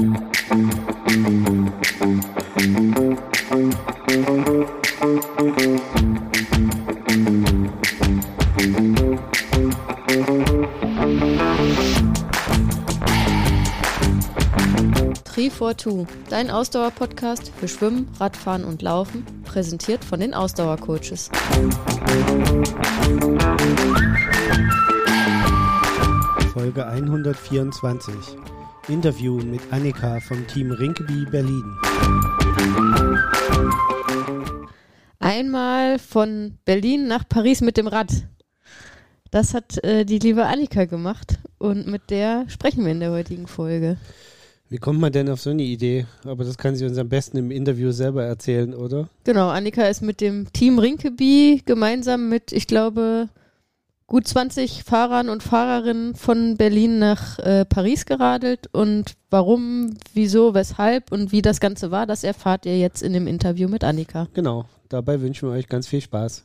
Tree dein Ausdauer-Podcast für Schwimmen, Radfahren und Laufen, präsentiert von den Ausdauercoaches. Folge 124. Interview mit Annika vom Team Rinkeby Berlin. Einmal von Berlin nach Paris mit dem Rad. Das hat äh, die liebe Annika gemacht und mit der sprechen wir in der heutigen Folge. Wie kommt man denn auf so eine Idee? Aber das kann sie uns am besten im Interview selber erzählen, oder? Genau, Annika ist mit dem Team Rinkeby gemeinsam mit, ich glaube, gut 20 Fahrern und Fahrerinnen von Berlin nach äh, Paris geradelt. Und warum, wieso, weshalb und wie das Ganze war, das erfahrt ihr jetzt in dem Interview mit Annika. Genau, dabei wünschen wir euch ganz viel Spaß.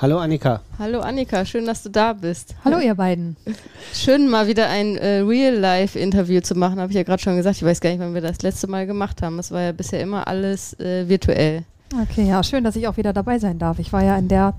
Hallo Annika. Hallo Annika, schön, dass du da bist. Hallo ihr beiden. Schön mal wieder ein äh, Real-Life-Interview zu machen, habe ich ja gerade schon gesagt. Ich weiß gar nicht, wann wir das letzte Mal gemacht haben. Es war ja bisher immer alles äh, virtuell. Okay, ja, schön, dass ich auch wieder dabei sein darf. Ich war ja in der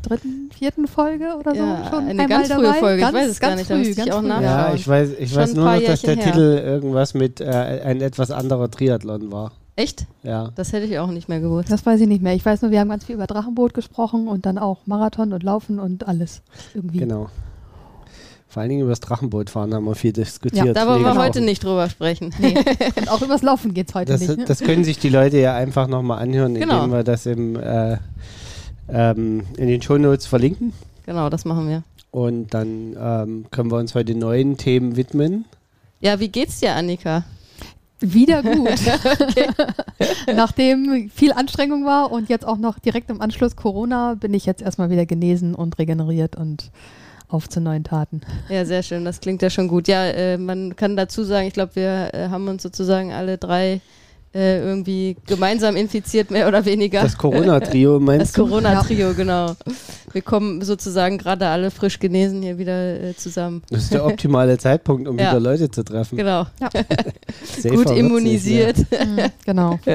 dritten, vierten Folge oder so ja, schon eine ganz frühe dabei. Folge. Ganz, ich weiß es gar nicht, früh, da müsste ich auch nachschauen. Ja, ich weiß, ich weiß nur noch, dass der her. Titel irgendwas mit äh, ein etwas anderer Triathlon war. Echt? Ja. Das hätte ich auch nicht mehr gewusst. Das weiß ich nicht mehr. Ich weiß nur, wir haben ganz viel über Drachenboot gesprochen und dann auch Marathon und Laufen und alles irgendwie. Genau. Vor allen Dingen über das Drachenbootfahren haben wir viel diskutiert. Ja, da wollen wir heute nicht drüber sprechen. Nee. und auch übers Laufen geht es heute Das, nicht. Ne? das können sich die Leute ja einfach nochmal anhören, indem Genau. wir das im, äh, ähm, in den Shownotes verlinken. Genau, das machen wir. Und dann ähm, können wir uns heute neuen Themen widmen. Ja, wie geht's dir, Annika? Wieder gut. Nachdem viel Anstrengung war und jetzt auch noch direkt im Anschluss Corona, bin ich jetzt erstmal wieder genesen und regeneriert und auf zu neuen Taten. Ja, sehr schön. Das klingt ja schon gut. Ja, äh, man kann dazu sagen, ich glaube, wir äh, haben uns sozusagen alle drei äh, irgendwie gemeinsam infiziert, mehr oder weniger. Das Corona-Trio Das meinst du? Corona-Trio, genau. Wir kommen sozusagen gerade alle frisch genesen hier wieder äh, zusammen. Das ist der optimale Zeitpunkt, um Ja. wieder Leute zu treffen. Genau. Safer Gut immunisiert. mehr. genau.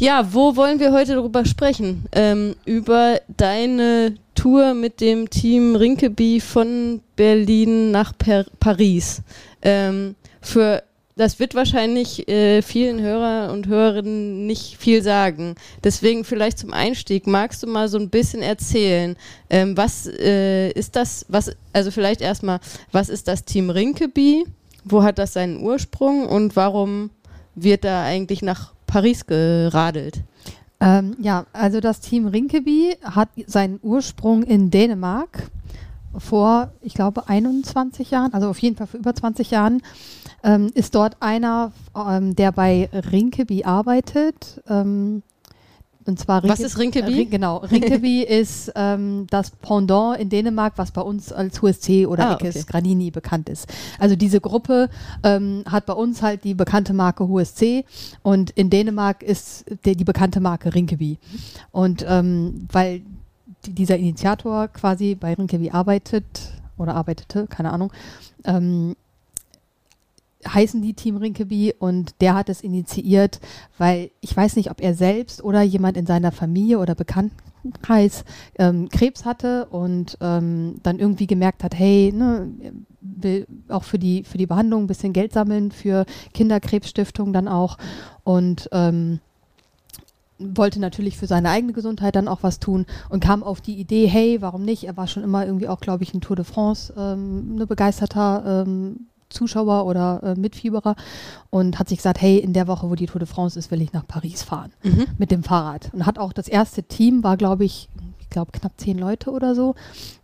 Ja, wo wollen wir heute darüber sprechen? Ähm, über deine Tour mit dem Team Rinkeby von Berlin nach per Paris. Ähm, für das wird wahrscheinlich äh, vielen Hörer und Hörerinnen nicht viel sagen. Deswegen vielleicht zum Einstieg magst du mal so ein bisschen erzählen, ähm, was äh, ist das? Was also vielleicht erstmal, was ist das Team Rinkeby? Wo hat das seinen Ursprung und warum wird da eigentlich nach Paris geradelt? Ähm, ja, also das Team Rinkeby hat seinen Ursprung in Dänemark vor, ich glaube, 21 Jahren, also auf jeden Fall vor über 20 Jahren, ähm, ist dort einer, ähm, der bei Rinkeby arbeitet. Ähm, und zwar Was ist Rinkeby? Äh, genau, Rinkeby ist ähm, das Pendant in Dänemark, was bei uns als HSC oder Ah, Ekes okay. Granini bekannt ist. Also diese Gruppe ähm, hat bei uns halt die bekannte Marke HSC und in Dänemark ist die, die bekannte Marke Rinkeby. Und ähm, weil die, dieser Initiator quasi bei Rinkeby arbeitet oder arbeitete, keine Ahnung, heißen die Team Rinkeby und der hat es initiiert, weil ich weiß nicht, ob er selbst oder jemand in seiner Familie oder Bekanntenkreis ähm, Krebs hatte und ähm, dann irgendwie gemerkt hat, hey, ne, will auch für die, für die Behandlung ein bisschen Geld sammeln, für Kinderkrebsstiftung dann auch und ähm, wollte natürlich für seine eigene Gesundheit dann auch was tun und kam auf die Idee, hey, warum nicht? Er war schon immer irgendwie auch, glaube ich, ein Tour de France, ähm, ne, begeisterter ähm, Zuschauer oder äh, Mitfieberer und hat sich gesagt, hey, in der Woche, wo die Tour de France ist, will ich nach Paris fahren Mhm. mit dem Fahrrad. Und hat auch das erste Team, war glaube ich, ich glaube knapp zehn Leute oder so,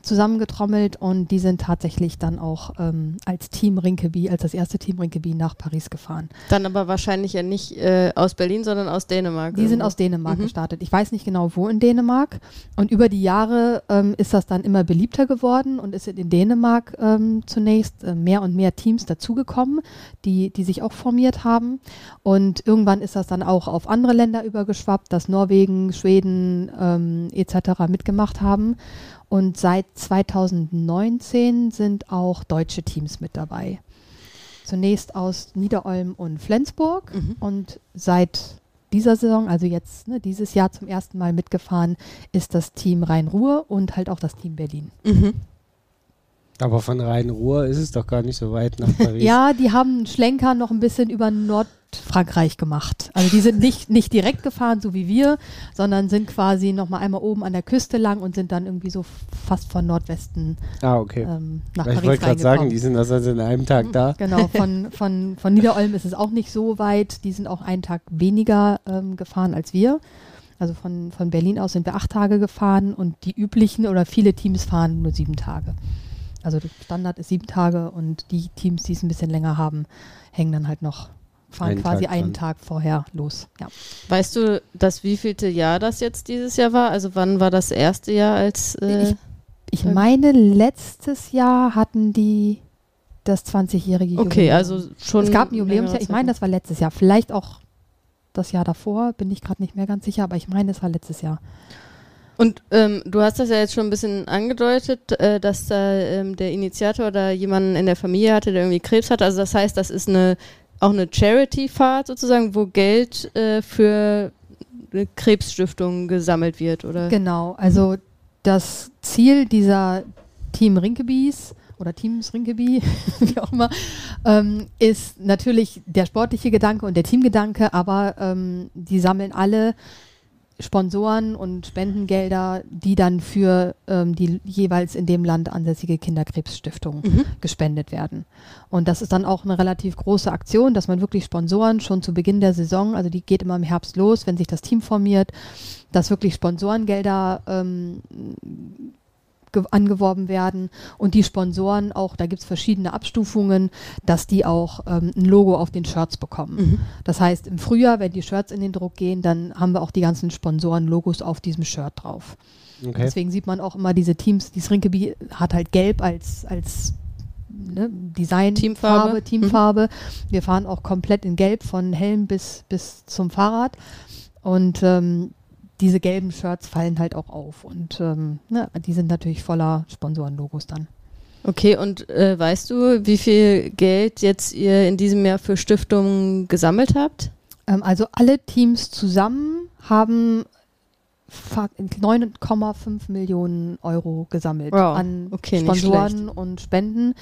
zusammengetrommelt und die sind tatsächlich dann auch ähm, als Team Rinkeby, als das erste Team Rinkeby nach Paris gefahren. Dann aber wahrscheinlich ja nicht äh, aus Berlin, sondern aus Dänemark. Die sind irgendwo. aus Dänemark Mhm. gestartet. Ich weiß nicht genau, wo in Dänemark. Und über die Jahre ähm, ist das dann immer beliebter geworden und ist in Dänemark ähm, zunächst äh, mehr und mehr Teams dazugekommen, die, die sich auch formiert haben. Und irgendwann ist das dann auch auf andere Länder übergeschwappt, dass Norwegen, Schweden ähm, etc. mitgemacht haben. Und seit 2019 sind auch deutsche Teams mit dabei. Zunächst aus Niederolm und Flensburg Mhm. und seit dieser Saison, also jetzt ne, dieses Jahr zum ersten Mal mitgefahren, ist das Team Rhein-Ruhr und halt auch das Team Berlin. Mhm. Aber von Rhein-Ruhr ist es doch gar nicht so weit nach Paris. Ja, die haben einen Schlenker noch ein bisschen über Nordfrankreich gemacht. Also die sind nicht, nicht direkt gefahren, so wie wir, sondern sind quasi noch mal einmal oben an der Küste lang und sind dann irgendwie so fast von Nordwesten Ah, okay. ähm, nach Weil ich Paris wollte gerade sagen, die sind also in einem Tag da. Genau, von, von, von Niederolm ist es auch nicht so weit. Die sind auch einen Tag weniger ähm, gefahren als wir. Also von, von Berlin aus sind wir acht Tage gefahren und die üblichen oder viele Teams fahren nur sieben Tage. Also der Standard ist sieben Tage und die Teams, die es ein bisschen länger haben, hängen dann halt noch, fahren Einen quasi Tag einen dran. Tag vorher los. Ja. Weißt du, das wievielte Jahr das jetzt dieses Jahr war? Also wann war das erste Jahr als äh, Ich Ja. meine, letztes Jahr hatten die das 20-jährige Okay, Jubiläum. also schon Es gab ein Jubiläumsjahr, ich meine, das war letztes Jahr. Vielleicht auch das Jahr davor, bin ich gerade nicht mehr ganz sicher, aber ich meine, es war letztes Jahr. Und ähm, du hast das ja jetzt schon ein bisschen angedeutet, äh, dass da ähm, der Initiator da jemanden in der Familie hatte, der irgendwie Krebs hatte. Also das heißt, das ist eine auch eine Charity-Fahrt sozusagen, wo Geld äh, für eine Krebsstiftung gesammelt wird, oder? Genau, also das Ziel dieser Team Rinkebies oder Teams Rinkeby, wie auch immer, ähm, ist natürlich der sportliche Gedanke und der Teamgedanke, aber ähm, die sammeln alle Sponsoren und Spendengelder, die dann für ähm, die jeweils in dem Land ansässige Kinderkrebsstiftung Mhm. gespendet werden. Und das ist dann auch eine relativ große Aktion, dass man wirklich Sponsoren schon zu Beginn der Saison, also die geht immer im Herbst los, wenn sich das Team formiert, dass wirklich Sponsorengelder ähm, angeworben werden und die Sponsoren auch, da gibt es verschiedene Abstufungen, dass die auch ähm, ein Logo auf den Shirts bekommen. Mhm. Das heißt, im Frühjahr, wenn die Shirts in den Druck gehen, dann haben wir auch die ganzen Sponsoren-Logos auf diesem Shirt drauf. Okay. Deswegen sieht man auch immer diese Teams, dieses Rinkeby hat halt gelb als, als ne, Design, Teamfarbe. Farbe, Teamfarbe. Wir fahren auch komplett in gelb von Helm bis, bis zum Fahrrad. Und ähm, diese gelben Shirts fallen halt auch auf. Und ähm, ne, die sind natürlich voller Sponsorenlogos dann. Okay, und äh, weißt du, wie viel Geld jetzt ihr in diesem Jahr für Stiftungen gesammelt habt? Ähm, also alle Teams zusammen haben fa- 9,5 Millionen Euro gesammelt Wow, an okay, Sponsoren und Spenden.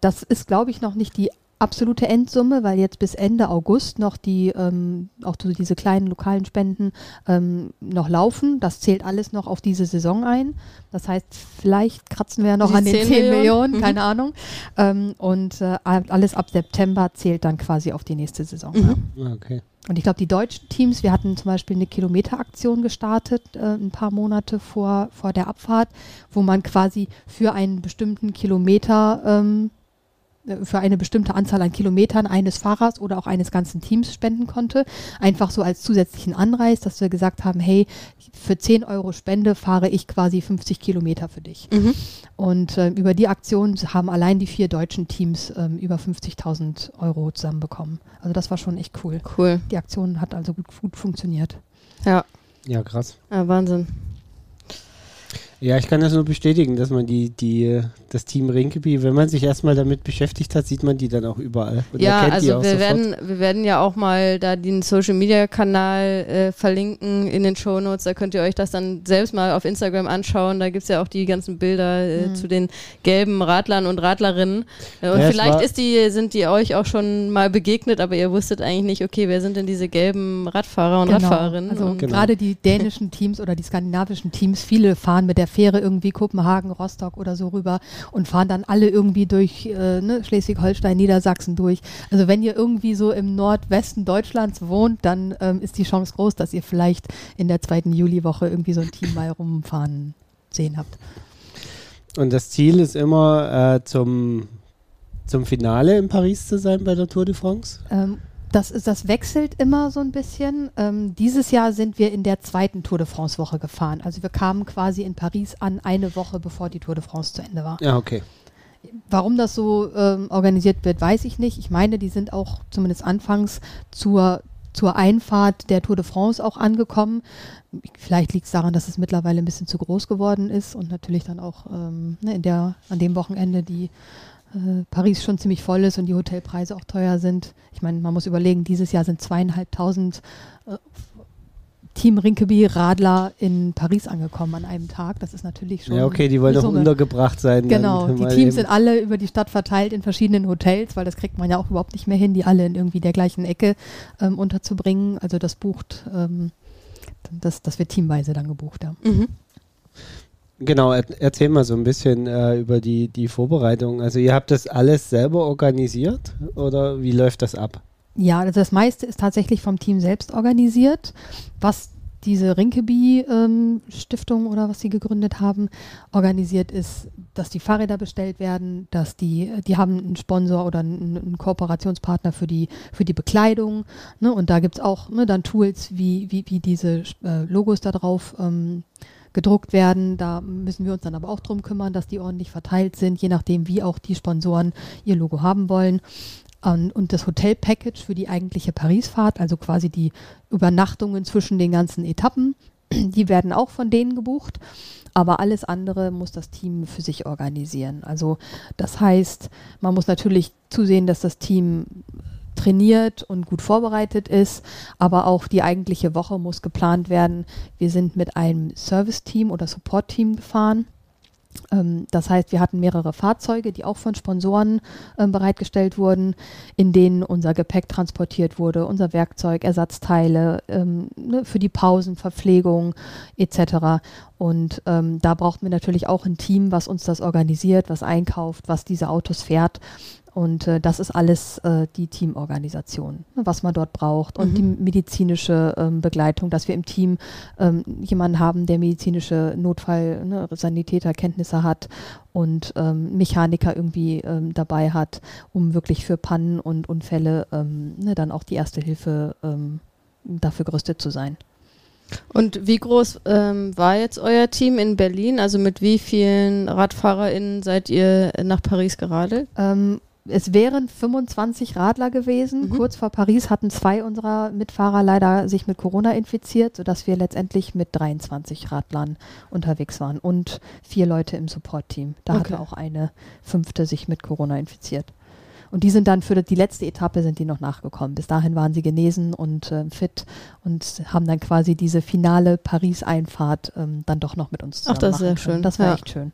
Das ist, glaube ich, noch nicht die absolute Endsumme, weil jetzt bis Ende August noch die, ähm, auch so diese kleinen lokalen Spenden ähm, noch laufen. Das zählt alles noch auf diese Saison ein. Das heißt, vielleicht kratzen wir ja noch Die an den 10 10 Millionen, Millionen? Mhm. keine Ahnung. Ähm, und äh, alles ab September zählt dann quasi auf die nächste Saison. Mhm. Ja. Ah, okay. Und ich glaube, die deutschen Teams, wir hatten zum Beispiel eine Kilometeraktion gestartet, äh, ein paar Monate vor, vor der Abfahrt, wo man quasi für einen bestimmten Kilometer, ähm, äh, für eine bestimmte Anzahl an Kilometern eines Fahrers oder auch eines ganzen Teams spenden konnte. Einfach so als zusätzlichen Anreiz, dass wir gesagt haben, hey, für 10 Euro Spende fahre ich quasi 50 Kilometer für dich. Mhm. Und äh, über die Aktion haben allein die vier deutschen Teams ähm, über 50.000 Euro zusammenbekommen. Also das war schon echt cool. Cool. Die Aktion hat also gut, gut funktioniert. Ja, Ja, krass. ah, Wahnsinn. Ja, ich kann das nur bestätigen, dass man die, die, das Team Rinkeby, wenn man sich erstmal damit beschäftigt hat, sieht man die dann auch überall. Und ja, also auch wir sofort. werden, wir werden ja auch mal da den Social Media Kanal äh, verlinken in den Show Notes. Da könnt ihr euch das dann selbst mal auf Instagram anschauen. Da gibt es ja auch die ganzen Bilder äh, Mhm. zu den gelben Radlern und Radlerinnen. Äh, und Ja, vielleicht ist die, sind die euch auch schon mal begegnet, aber ihr wusstet eigentlich nicht, okay, wer sind denn diese gelben Radfahrer und Radfahrerinnen? Also Genau. gerade die dänischen Teams oder die skandinavischen Teams, viele fahren mit der Fähre irgendwie Kopenhagen, Rostock oder so rüber und fahren dann alle irgendwie durch äh, ne, Schleswig-Holstein, Niedersachsen durch. Also wenn ihr irgendwie so im Nordwesten Deutschlands wohnt, dann ähm, ist die Chance groß, dass ihr vielleicht in der zweiten Juliwoche irgendwie so ein Team mal rumfahren sehen habt. Und das Ziel ist immer äh, zum, zum Finale in Paris zu sein bei der Tour de France. Ähm, das, ist, das wechselt immer so ein bisschen. Ähm, dieses Jahr sind wir in der zweiten Tour de France Woche gefahren. Also wir kamen quasi in Paris an, eine Woche bevor die Tour de France zu Ende war. Ja, okay. Warum das so ähm, organisiert wird, weiß ich nicht. Ich meine, die sind auch zumindest anfangs zur zur Einfahrt der Tour de France auch angekommen. Vielleicht liegt es daran, dass es mittlerweile ein bisschen zu groß geworden ist und natürlich dann auch ähm, ne, in der, an dem Wochenende die äh, Paris schon ziemlich voll ist und die Hotelpreise auch teuer sind. Ich meine, man muss überlegen, dieses Jahr sind zweieinhalbtausend äh, Team Rinkeby Radler in Paris angekommen an einem Tag. Das ist natürlich schon. Ja, okay, die wollen doch untergebracht sein. Genau, die Teams sind alle über die Stadt verteilt in verschiedenen Hotels, weil das kriegt man ja auch überhaupt nicht mehr hin, die alle in irgendwie der gleichen Ecke ähm, unterzubringen. Also das bucht, ähm, das, das wird teamweise dann gebucht, ja. Mhm. Genau, er, erzähl mal so ein bisschen äh, über die, die Vorbereitung. Also ihr habt das alles selber organisiert oder wie läuft das ab? Ja, also das meiste ist tatsächlich vom Team selbst organisiert. Was diese Rinkeby-Stiftung ähm, oder was sie gegründet haben, organisiert ist, dass die Fahrräder bestellt werden, dass die, die haben einen Sponsor oder einen, einen Kooperationspartner für die, für die Bekleidung. Ne? Und da gibt es auch ne, dann Tools, wie, wie, wie diese äh, Logos da drauf ähm, gedruckt werden. Da müssen wir uns dann aber auch drum kümmern, dass die ordentlich verteilt sind, je nachdem, wie auch die Sponsoren ihr Logo haben wollen. Und das Hotel-Package für die eigentliche Paris-Fahrt, also quasi die Übernachtungen zwischen den ganzen Etappen, die werden auch von denen gebucht. Aber alles andere muss das Team für sich organisieren. Also das heißt, man muss natürlich zusehen, dass das Team trainiert und gut vorbereitet ist, aber auch die eigentliche Woche muss geplant werden. Wir sind mit einem Service-Team oder Support-Team gefahren. Ähm, das heißt, wir hatten mehrere Fahrzeuge, die auch von Sponsoren äh, bereitgestellt wurden, in denen unser Gepäck transportiert wurde, unser Werkzeug, Ersatzteile ähm, ne, für die Pausen, Verpflegung etc. Und ähm, da brauchten wir natürlich auch ein Team, was uns das organisiert, was einkauft, was diese Autos fährt. Und äh, das ist alles äh, die Teamorganisation, ne, was man dort braucht und mhm. die medizinische ähm, Begleitung, dass wir im Team ähm, jemanden haben, der medizinische Notfall, ne, Sanitäterkenntnisse hat und ähm, Mechaniker irgendwie ähm, dabei hat, um wirklich für Pannen und Unfälle ähm, ne, dann auch die erste Hilfe ähm, dafür gerüstet zu sein. Und wie groß ähm, war jetzt euer Team in Berlin? Also mit wie vielen RadfahrerInnen seid ihr nach Paris geradelt? Ähm, es wären 25 Radler gewesen. Mhm. Kurz vor Paris hatten zwei unserer Mitfahrer leider sich mit Corona infiziert, sodass wir letztendlich mit 23 Radlern unterwegs waren und vier Leute im Support-Team. Da okay. hatte auch eine fünfte sich mit Corona infiziert. Und die sind dann für die letzte Etappe sind die noch nachgekommen. Bis dahin waren sie genesen und äh, fit und haben dann quasi diese finale Paris-Einfahrt ähm, dann doch noch mit uns zusammen Ach, das ist sehr schön. Das war ja. echt schön.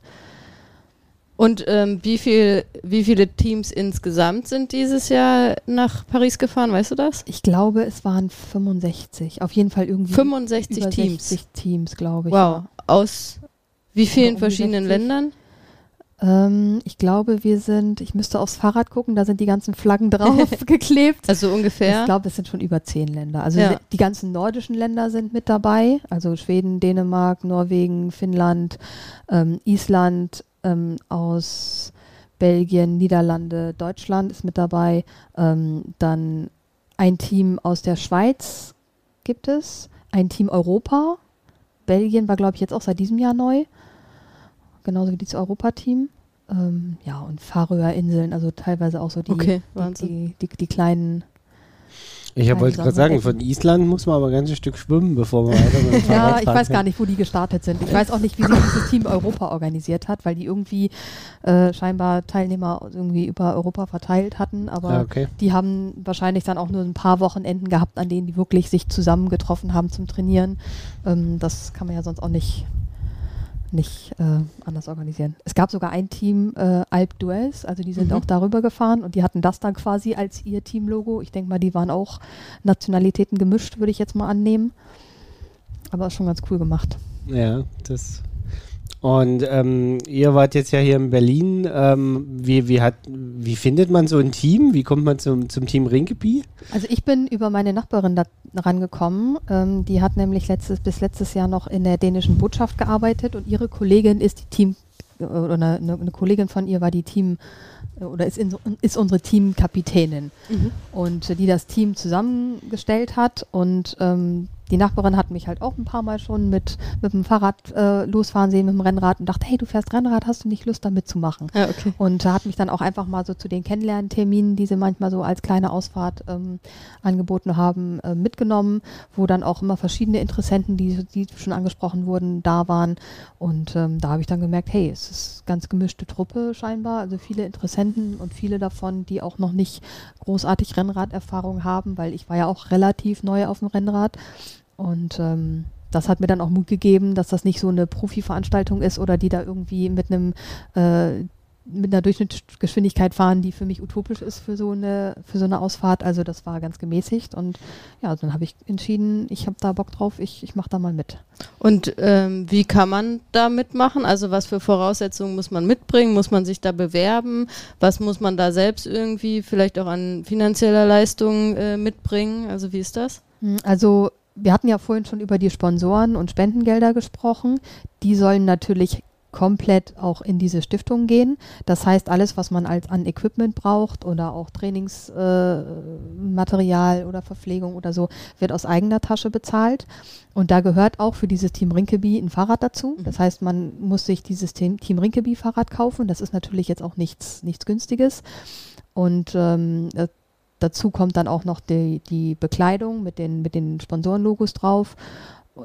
Und ähm, wie, viel, wie viele Teams insgesamt sind dieses Jahr nach Paris gefahren? Weißt du das? Ich glaube, es waren 65. Auf jeden Fall irgendwie 65 Teams. 60 Teams, glaube ich. Wow. Ja. Aus wie vielen verschiedenen 60? Ländern? Ähm, ich glaube, wir sind, ich müsste aufs Fahrrad gucken, da sind die ganzen Flaggen drauf geklebt. Also ungefähr? Ich glaube, es sind schon über zehn Länder. Also ja. die ganzen nordischen Länder sind mit dabei. Also Schweden, Dänemark, Norwegen, Finnland, ähm, Island, ähm, aus Belgien, Niederlande, Deutschland ist mit dabei. Ähm, dann ein Team aus der Schweiz gibt es, ein Team Europa. Belgien war, glaube ich, jetzt auch seit diesem Jahr neu. Genauso wie das Europateam. Ähm, ja, und Färöerinseln, also teilweise auch so die, okay, die, die, die, die, kleinen ich wollte gerade sagen, von Island muss man aber ein ganzes Stück schwimmen, bevor man weiter mit dem Fahrrad Ja, ich weiß gar nicht, wo die gestartet sind. Ich weiß auch nicht, wie sich dieses Team Europa organisiert hat, weil die irgendwie äh, scheinbar Teilnehmer irgendwie über Europa verteilt hatten. Aber ah, okay. die haben wahrscheinlich dann auch nur ein paar Wochenenden gehabt, an denen die wirklich sich zusammengetroffen haben zum Trainieren. Ähm, das kann man ja sonst auch nicht nicht äh, anders organisieren. Es gab sogar ein Team, äh, Alp Duels, also die sind mhm. auch darüber gefahren und die hatten das dann quasi als ihr Teamlogo. Ich denke mal, die waren auch Nationalitäten gemischt, würde ich jetzt mal annehmen. Aber ist schon ganz cool gemacht. Ja, das und ähm, ihr wart jetzt ja hier in Berlin. Ähm, wie, wie, hat, wie findet man so ein Team? Wie kommt man zum, zum Team Rinkeby? Also ich bin über meine Nachbarin da rangekommen. Ähm, die hat nämlich letztes, bis letztes Jahr noch in der dänischen Botschaft gearbeitet und ihre Kollegin ist die Team, oder eine, eine Kollegin von ihr war die Team, oder ist, in, ist unsere Teamkapitänin mhm. und die das Team zusammengestellt hat und ähm, die Nachbarin hat mich halt auch ein paar Mal schon mit, mit dem Fahrrad äh, losfahren sehen, mit dem Rennrad und dachte, hey, du fährst Rennrad, hast du nicht Lust, da mitzumachen? Ja, okay. Und hat mich dann auch einfach mal so zu den Kennenlernterminen, die sie manchmal so als kleine Ausfahrt ähm, angeboten haben, äh, mitgenommen, wo dann auch immer verschiedene Interessenten, die, die schon angesprochen wurden, da waren. Und ähm, da habe ich dann gemerkt, hey, es ist ganz gemischte Truppe scheinbar, also viele Interessenten und viele davon, die auch noch nicht großartig Rennraderfahrung haben, weil ich war ja auch relativ neu auf dem Rennrad. Und ähm, das hat mir dann auch Mut gegeben, dass das nicht so eine Profi-Veranstaltung ist oder die da irgendwie mit einem äh, mit einer Durchschnittsgeschwindigkeit fahren, die für mich utopisch ist für so eine für so eine Ausfahrt. Also das war ganz gemäßigt und ja, dann habe ich entschieden, ich habe da Bock drauf, ich, ich mache da mal mit. Und ähm, wie kann man da mitmachen? Also was für Voraussetzungen muss man mitbringen? Muss man sich da bewerben? Was muss man da selbst irgendwie vielleicht auch an finanzieller Leistung äh, mitbringen? Also wie ist das? Hm, also wir hatten ja vorhin schon über die Sponsoren und Spendengelder gesprochen. Die sollen natürlich komplett auch in diese Stiftung gehen. Das heißt, alles, was man als an Equipment braucht oder auch Trainingsmaterial äh, oder Verpflegung oder so, wird aus eigener Tasche bezahlt. Und da gehört auch für dieses Team Rinkeby ein Fahrrad dazu. Mhm. Das heißt, man muss sich dieses Team, Team Rinkeby Fahrrad kaufen. Das ist natürlich jetzt auch nichts, nichts Günstiges. Und ähm, dazu kommt dann auch noch die, die Bekleidung mit den, mit den Sponsorenlogos drauf,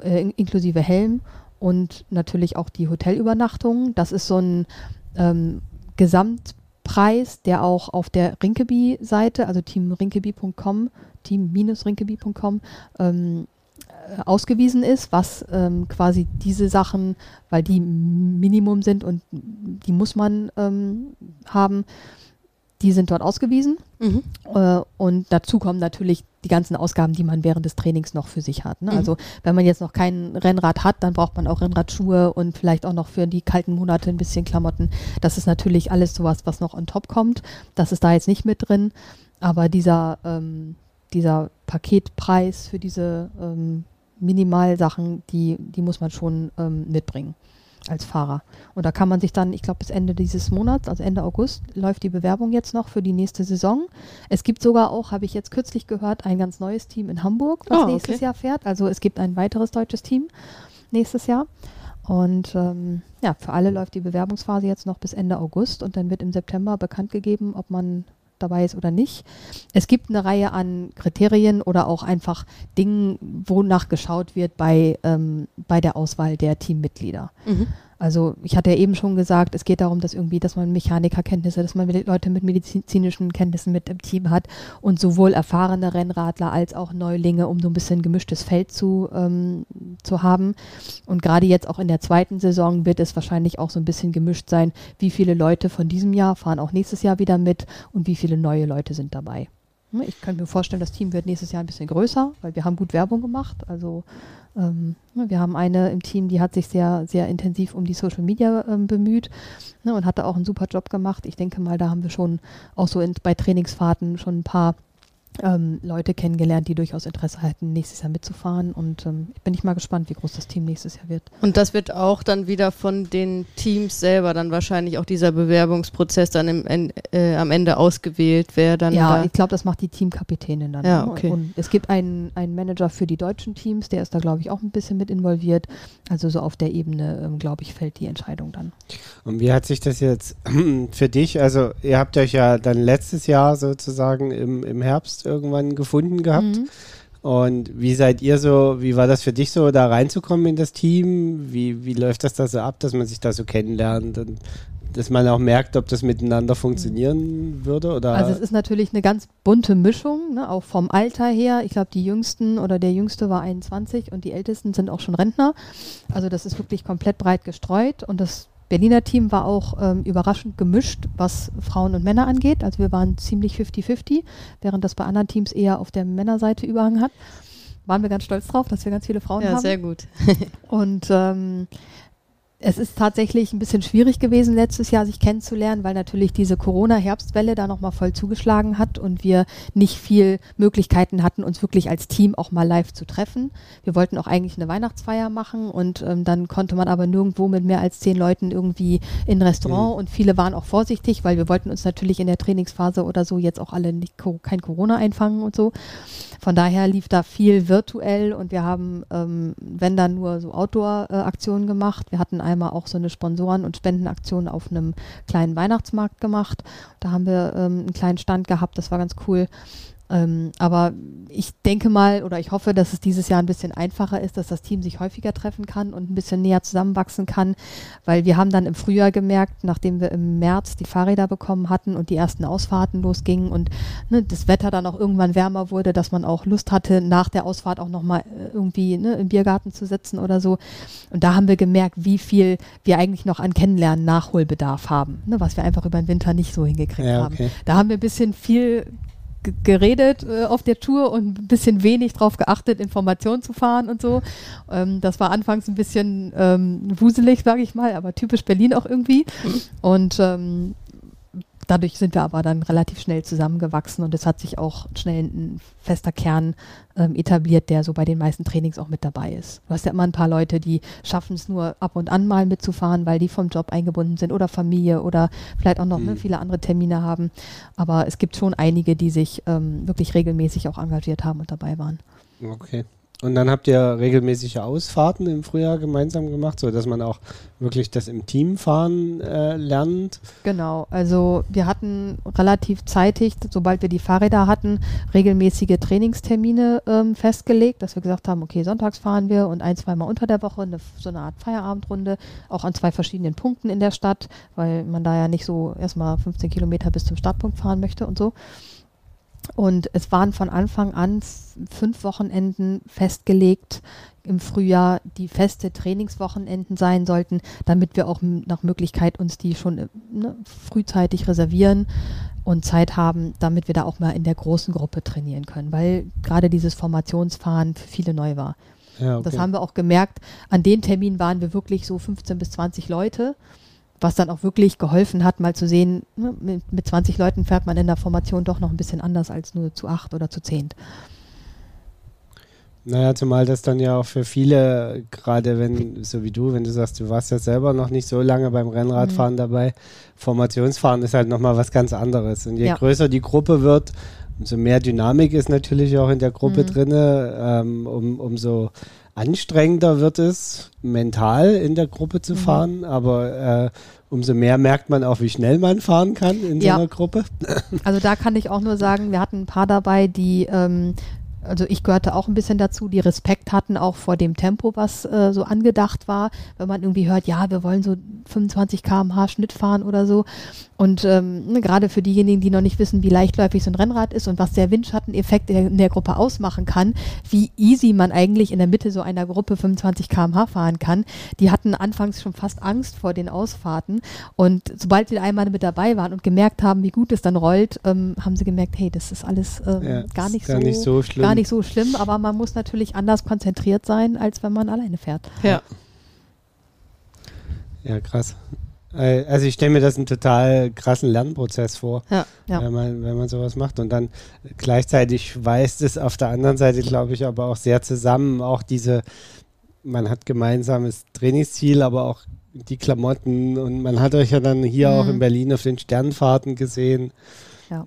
äh, inklusive Helm und natürlich auch die Hotelübernachtung. Das ist so ein ähm, Gesamtpreis, der auch auf der Rinkeby-Seite, also teamrinkeby.com, team-rinkeby.com, ähm, äh, ausgewiesen ist, was ähm, quasi diese Sachen, weil die Minimum sind und die muss man ähm, haben, die sind dort ausgewiesen. Mhm. Äh, und dazu kommen natürlich die ganzen Ausgaben, die man während des Trainings noch für sich hat. Ne? Mhm. Also wenn man jetzt noch kein Rennrad hat, dann braucht man auch Rennradschuhe und vielleicht auch noch für die kalten Monate ein bisschen Klamotten. Das ist natürlich alles sowas, was noch on top kommt. Das ist da jetzt nicht mit drin. Aber dieser, ähm, dieser Paketpreis für diese ähm, Minimalsachen, die, die muss man schon ähm, mitbringen als Fahrer. Und da kann man sich dann, ich glaube, bis Ende dieses Monats, also Ende August, läuft die Bewerbung jetzt noch für die nächste Saison. Es gibt sogar auch, habe ich jetzt kürzlich gehört, ein ganz neues Team in Hamburg, was oh, nächstes Jahr fährt. Also es gibt ein weiteres deutsches Team nächstes Jahr. Und ähm, ja, für alle läuft die Bewerbungsphase jetzt noch bis Ende August und dann wird im September bekannt gegeben, ob man dabei ist oder nicht. Es gibt eine Reihe an Kriterien oder auch einfach Dingen, wonach geschaut wird bei, ähm, bei der Auswahl der Teammitglieder. Mhm. Also ich hatte ja eben schon gesagt, es geht darum, dass irgendwie, dass man Mechanikerkenntnisse, dass man Leute mit medizinischen Kenntnissen mit im Team hat und sowohl erfahrene Rennradler als auch Neulinge, um so ein bisschen gemischtes Feld zu, ähm, zu haben. Und gerade jetzt auch in der zweiten Saison wird es wahrscheinlich auch so ein bisschen gemischt sein, wie viele Leute von diesem Jahr fahren auch nächstes Jahr wieder mit und wie viele neue Leute sind dabei. Ich kann mir vorstellen, das Team wird nächstes Jahr ein bisschen größer, weil wir haben gut Werbung gemacht. Also ähm, ne, wir haben eine im Team, die hat sich sehr, sehr intensiv um die Social Media ähm, bemüht ne, und hatte auch einen super Job gemacht. Ich denke mal, da haben wir schon auch so in, bei Trainingsfahrten schon ein paar ähm, Leute kennengelernt, die durchaus Interesse hatten, nächstes Jahr mitzufahren. Und ähm, bin ich mal gespannt, wie groß das Team nächstes Jahr wird. Und das wird auch dann wieder von den Teams selber dann wahrscheinlich auch dieser Bewerbungsprozess dann im, äh, am Ende ausgewählt, wer dann. Ja, da ich glaube, das macht die Teamkapitänin dann. Ja, ne? okay. Und es gibt einen, einen Manager für die deutschen Teams, der ist da, glaube ich, auch ein bisschen mit involviert. Also so auf der Ebene, ähm, glaube ich, fällt die Entscheidung dann. Und wie hat sich das jetzt für dich, also ihr habt euch ja dann letztes Jahr sozusagen im, im Herbst irgendwann gefunden gehabt. Mhm. Und wie seid ihr so, wie war das für dich so, da reinzukommen in das Team? Wie, wie läuft das da so ab, dass man sich da so kennenlernt und dass man auch merkt, ob das miteinander funktionieren würde? Oder? Also es ist natürlich eine ganz bunte Mischung, ne? auch vom Alter her. Ich glaube, die Jüngsten oder der Jüngste war 21 und die Ältesten sind auch schon Rentner. Also das ist wirklich komplett breit gestreut und das Berliner Team war auch ähm, überraschend gemischt, was Frauen und Männer angeht. Also wir waren ziemlich 50-50, während das bei anderen Teams eher auf der Männerseite überhangen hat. Waren wir ganz stolz drauf, dass wir ganz viele Frauen ja, haben. Ja, sehr gut. und ähm, es ist tatsächlich ein bisschen schwierig gewesen, letztes Jahr sich kennenzulernen, weil natürlich diese Corona-Herbstwelle da nochmal voll zugeschlagen hat und wir nicht viel Möglichkeiten hatten, uns wirklich als Team auch mal live zu treffen. Wir wollten auch eigentlich eine Weihnachtsfeier machen und ähm, dann konnte man aber nirgendwo mit mehr als zehn Leuten irgendwie in ein Restaurant mhm. und viele waren auch vorsichtig, weil wir wollten uns natürlich in der Trainingsphase oder so jetzt auch alle nicht, kein Corona einfangen und so. Von daher lief da viel virtuell und wir haben, ähm, wenn dann nur so Outdoor-Aktionen äh, gemacht. Wir hatten einmal auch so eine Sponsoren- und Spendenaktion auf einem kleinen Weihnachtsmarkt gemacht. Da haben wir ähm, einen kleinen Stand gehabt, das war ganz cool. Ähm, aber ich denke mal oder ich hoffe, dass es dieses Jahr ein bisschen einfacher ist, dass das Team sich häufiger treffen kann und ein bisschen näher zusammenwachsen kann, weil wir haben dann im Frühjahr gemerkt, nachdem wir im März die Fahrräder bekommen hatten und die ersten Ausfahrten losgingen und ne, das Wetter dann auch irgendwann wärmer wurde, dass man auch Lust hatte, nach der Ausfahrt auch nochmal äh, irgendwie ne, im Biergarten zu sitzen oder so. Und da haben wir gemerkt, wie viel wir eigentlich noch an Kennenlernen Nachholbedarf haben, ne, was wir einfach über den Winter nicht so hingekriegt ja, okay. haben. Da haben wir ein bisschen viel geredet äh, auf der Tour und ein bisschen wenig darauf geachtet, Informationen zu fahren und so. Ähm, das war anfangs ein bisschen ähm, wuselig, sage ich mal, aber typisch Berlin auch irgendwie. Und ähm, dadurch sind wir aber dann relativ schnell zusammengewachsen und es hat sich auch schnell ein fester Kern ähm, etabliert, der so bei den meisten Trainings auch mit dabei ist. Du hast ja immer ein paar Leute, die schaffen es nur ab und an mal mitzufahren, weil die vom Job eingebunden sind oder Familie oder vielleicht auch noch ne, mhm. ne, viele andere Termine haben. Aber es gibt schon einige, die sich ähm, wirklich regelmäßig auch engagiert haben und dabei waren. Okay. Und dann habt ihr regelmäßige Ausfahrten im Frühjahr gemeinsam gemacht, sodass man auch wirklich das im Team fahren äh, lernt. Genau, also wir hatten relativ zeitig, sobald wir die Fahrräder hatten, regelmäßige Trainingstermine ähm, festgelegt, dass wir gesagt haben, okay, sonntags fahren wir und ein, zweimal unter der Woche eine, so eine Art Feierabendrunde, auch an zwei verschiedenen Punkten in der Stadt, weil man da ja nicht so erstmal 15 Kilometer bis zum Startpunkt fahren möchte und so. Und es waren von Anfang an fünf Wochenenden festgelegt im Frühjahr, die feste Trainingswochenenden sein sollten, damit wir auch nach Möglichkeit uns die schon äh, ne, frühzeitig reservieren und Zeit haben, damit wir da auch mal in der großen Gruppe trainieren können, weil gerade dieses Formationsfahren für viele neu war. Ja, okay. Das haben wir auch gemerkt. An den Termin waren wir wirklich so 15 bis 20 Leute was dann auch wirklich geholfen hat, mal zu sehen, ne, mit, mit 20 Leuten fährt man in der Formation doch noch ein bisschen anders als nur zu acht oder zu zehn. Naja, zumal das dann ja auch für viele, gerade wenn, so wie du, wenn du sagst, du warst ja selber noch nicht so lange beim Rennradfahren mhm. dabei, Formationsfahren ist halt nochmal was ganz anderes. Und je ja. größer die Gruppe wird, umso mehr Dynamik ist natürlich auch in der Gruppe mhm. drin, ähm, um, umso anstrengender wird es, mental in der Gruppe zu mhm. fahren, aber äh, umso mehr merkt man auch, wie schnell man fahren kann in ja. so einer Gruppe. Also da kann ich auch nur sagen, wir hatten ein paar dabei, die ähm, also ich gehörte auch ein bisschen dazu, die Respekt hatten auch vor dem Tempo, was äh, so angedacht war. Wenn man irgendwie hört, ja, wir wollen so 25 km/h Schnitt fahren oder so. Und ähm, ne, gerade für diejenigen, die noch nicht wissen, wie leichtläufig so ein Rennrad ist und was der Windschatteneffekt in der Gruppe ausmachen kann, wie easy man eigentlich in der Mitte so einer Gruppe 25 km/h fahren kann, die hatten anfangs schon fast Angst vor den Ausfahrten. Und sobald sie einmal mit dabei waren und gemerkt haben, wie gut es dann rollt, ähm, haben sie gemerkt, hey, das ist alles ähm, ja, gar, nicht, so, nicht so schlimm. Nicht so schlimm, aber man muss natürlich anders konzentriert sein, als wenn man alleine fährt. Ja. Ja, krass. Also ich stelle mir das einen total krassen Lernprozess vor, ja, ja. Wenn, man, wenn man sowas macht. Und dann gleichzeitig weist es auf der anderen Seite, glaube ich, aber auch sehr zusammen, auch diese, man hat gemeinsames Trainingsziel, aber auch die Klamotten und man hat euch ja dann hier mhm. auch in Berlin auf den Sternfahrten gesehen. Ja.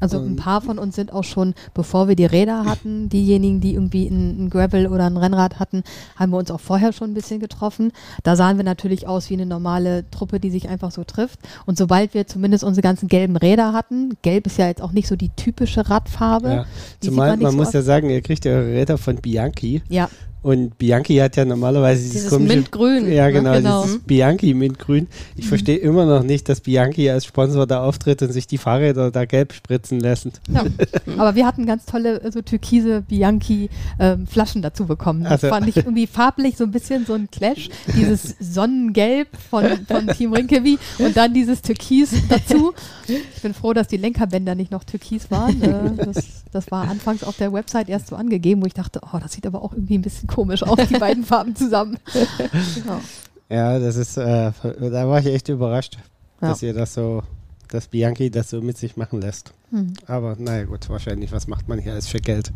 Also ein paar von uns sind auch schon, bevor wir die Räder hatten, diejenigen, die irgendwie ein, Gravel oder ein Rennrad hatten, haben wir uns auch vorher schon ein bisschen getroffen. Da sahen wir natürlich aus wie eine normale Truppe, die sich einfach so trifft. Und sobald wir zumindest unsere ganzen gelben Räder hatten, gelb ist ja jetzt auch nicht so die typische Radfarbe. Ja. Zumal man, man so muss ja sagen, ihr kriegt eure Räder von Bianchi. Ja. Und Bianchi hat ja normalerweise dieses, dieses komische, Mintgrün. Ja, genau, ja, genau. dieses Bianchi Mintgrün. Ich mhm. verstehe immer noch nicht, dass Bianchi als Sponsor da auftritt und sich die Fahrräder da gelb spritzen lassen. Ja. Aber wir hatten ganz tolle so türkise Bianchi ähm, Flaschen dazu bekommen. Das also. fand ich irgendwie farblich so ein bisschen so ein Clash. Dieses Sonnengelb von, von Team Rinkevi und dann dieses Türkis dazu. Ich bin froh, dass die Lenkerbänder nicht noch Türkis waren. Äh, das, das war anfangs auf der Website erst so angegeben, wo ich dachte, oh, das sieht aber auch irgendwie ein bisschen komisch aus, die beiden Farben zusammen. Genau. Ja, das ist, äh, da war ich echt überrascht, ja. dass ihr das so, dass Bianchi das so mit sich machen lässt. Mhm. Aber naja gut, wahrscheinlich, was macht man hier alles für Geld?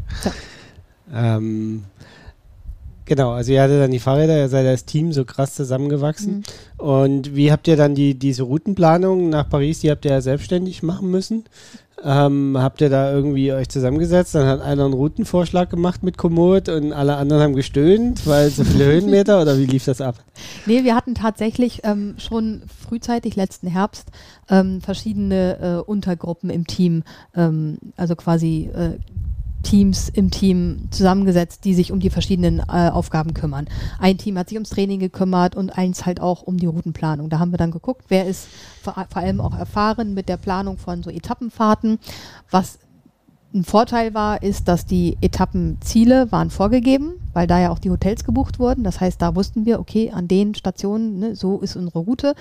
Ja. Ähm, Genau, also ihr hattet dann die Fahrräder, ihr seid als Team so krass zusammengewachsen. Mhm. Und wie habt ihr dann die, diese Routenplanung nach Paris, die habt ihr ja selbstständig machen müssen? Ähm, habt ihr da irgendwie euch zusammengesetzt? Dann hat einer einen Routenvorschlag gemacht mit Komoot und alle anderen haben gestöhnt, weil so viele Höhenmeter oder wie lief das ab? Nee, wir hatten tatsächlich ähm, schon frühzeitig letzten Herbst ähm, verschiedene äh, Untergruppen im Team, ähm, also quasi äh, Teams im Team zusammengesetzt, die sich um die verschiedenen äh, Aufgaben kümmern. Ein Team hat sich ums Training gekümmert und eins halt auch um die Routenplanung. Da haben wir dann geguckt, wer ist vor, vor allem auch erfahren mit der Planung von so Etappenfahrten, was ein Vorteil war, ist, dass die Etappenziele waren vorgegeben, weil da ja auch die Hotels gebucht wurden. Das heißt, da wussten wir, okay, an den Stationen, ne, so ist unsere Route.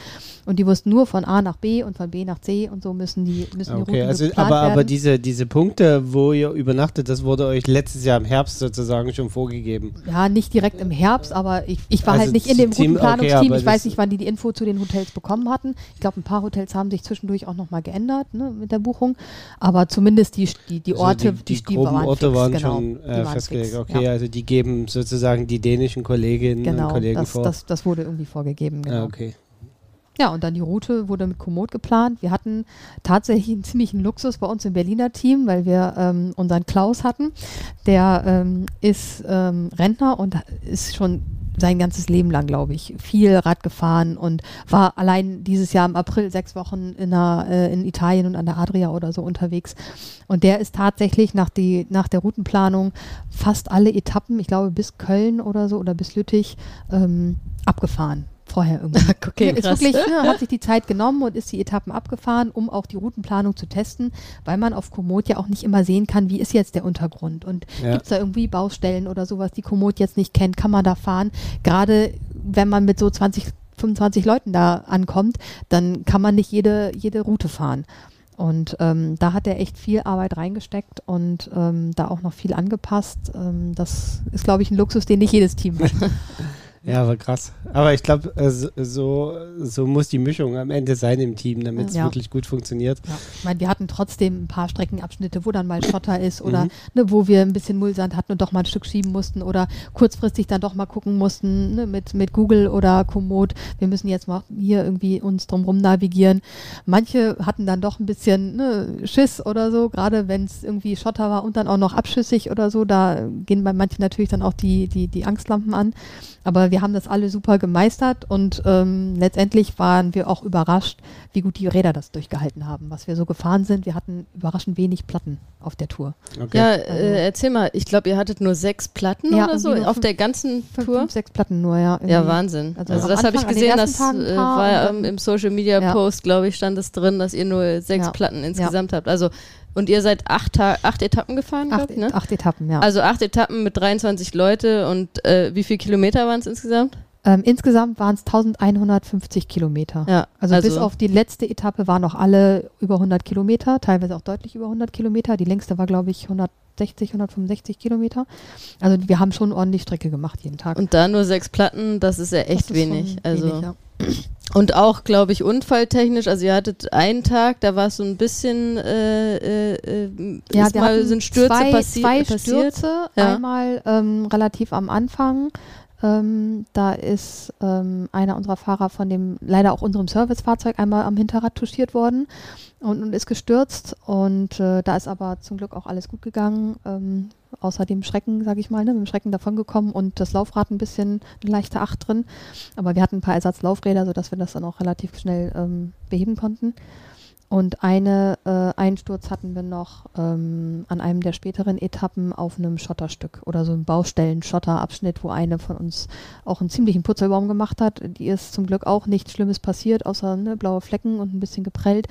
Und die wussten nur von A nach B und von B nach C und so müssen die, müssen okay, die Routen also, aber, werden. aber diese, diese Punkte, wo ihr übernachtet, das wurde euch letztes Jahr im Herbst sozusagen schon vorgegeben. Ja, nicht direkt im Herbst, aber ich, ich war also halt nicht in dem Team, Routenplanungsteam. Okay, ich weiß nicht, wann die die Info zu den Hotels bekommen hatten. Ich glaube, ein paar Hotels haben sich zwischendurch auch nochmal geändert ne, mit der Buchung. Aber zumindest die, die, die Orte, also die, die, die, groben waren Orte fix, waren genau. schon äh, waren festgelegt. Fix, okay, ja. also die geben sozusagen die dänischen Kolleginnen genau, und Kollegen das, vor. Das, das wurde irgendwie vorgegeben. Genau. Ah, okay. Ja, und dann die Route wurde mit Komoot geplant. Wir hatten tatsächlich einen ziemlichen Luxus bei uns im Berliner Team, weil wir ähm, unseren Klaus hatten. Der ähm, ist ähm, Rentner und ist schon sein ganzes Leben lang, glaube ich, viel Rad gefahren und war allein dieses Jahr im April sechs Wochen in, einer, äh, in Italien und an der Adria oder so unterwegs. Und der ist tatsächlich nach, die, nach der Routenplanung fast alle Etappen, ich glaube bis Köln oder so oder bis Lüttich, ähm, abgefahren vorher irgendwie. okay, ist wirklich, ne, hat sich die Zeit genommen und ist die Etappen abgefahren, um auch die Routenplanung zu testen, weil man auf Komoot ja auch nicht immer sehen kann, wie ist jetzt der Untergrund und ja. gibt es da irgendwie Baustellen oder sowas, die Komoot jetzt nicht kennt, kann man da fahren. Gerade wenn man mit so 20, 25 Leuten da ankommt, dann kann man nicht jede, jede Route fahren. Und ähm, da hat er echt viel Arbeit reingesteckt und ähm, da auch noch viel angepasst. Ähm, das ist, glaube ich, ein Luxus, den nicht jedes Team hat. Ja, aber krass. Aber ich glaube, äh, so, so muss die Mischung am Ende sein im Team, damit es ja. wirklich gut funktioniert. Ja. Ich meine, wir hatten trotzdem ein paar Streckenabschnitte, wo dann mal Schotter ist oder mhm. ne, wo wir ein bisschen Mullsand hatten und doch mal ein Stück schieben mussten oder kurzfristig dann doch mal gucken mussten ne, mit, mit Google oder Komoot. Wir müssen jetzt mal hier irgendwie uns drumherum navigieren. Manche hatten dann doch ein bisschen ne, Schiss oder so, gerade wenn es irgendwie Schotter war und dann auch noch abschüssig oder so. Da gehen bei manchen natürlich dann auch die, die, die Angstlampen an. Aber wir haben das alle super gemeistert und ähm, letztendlich waren wir auch überrascht, wie gut die Räder das durchgehalten haben, was wir so gefahren sind. Wir hatten überraschend wenig Platten auf der Tour. Okay. Ja, äh, also erzähl mal, ich glaube, ihr hattet nur sechs Platten ja, oder so auf fünf, der ganzen fünf, Tour? Fünf, sechs Platten nur, ja. Irgendwie. Ja, Wahnsinn. Also, also das habe ich gesehen, das äh, war ähm, im Social Media ja. Post, glaube ich, stand es drin, dass ihr nur sechs ja. Platten insgesamt habt. Also und ihr seid acht, acht Etappen gefahren, acht, ne? acht Etappen, ja. Also acht Etappen mit 23 Leute und äh, wie viele Kilometer waren es insgesamt? Ähm, insgesamt waren es 1150 Kilometer. Ja, also, also, bis auf die letzte Etappe waren noch alle über 100 Kilometer, teilweise auch deutlich über 100 Kilometer. Die längste war, glaube ich, 160, 165 Kilometer. Also wir haben schon ordentlich Strecke gemacht jeden Tag. Und da nur sechs Platten, das ist ja echt ist wenig. Also wenig, ja. Und auch, glaube ich, unfalltechnisch. Also ihr hattet einen Tag, da war es so ein bisschen, äh, äh, äh ja, mal sind Stürze zwei, passi zwei passiert. Stürze, ja. einmal ähm, relativ am Anfang ähm, da ist ähm, einer unserer Fahrer von dem, leider auch unserem Servicefahrzeug einmal am Hinterrad touchiert worden und, und ist gestürzt. Und äh, da ist aber zum Glück auch alles gut gegangen, ähm, außer dem Schrecken, sage ich mal, ne, mit dem Schrecken davongekommen und das Laufrad ein bisschen eine leichte Acht drin. Aber wir hatten ein paar Ersatzlaufräder, sodass wir das dann auch relativ schnell ähm, beheben konnten. Und eine äh, Einsturz hatten wir noch ähm, an einem der späteren Etappen auf einem Schotterstück oder so einem Baustellen-Schotterabschnitt, wo eine von uns auch einen ziemlichen Putzelbaum gemacht hat. Die ist zum Glück auch nichts Schlimmes passiert, außer ne, blaue Flecken und ein bisschen geprellt.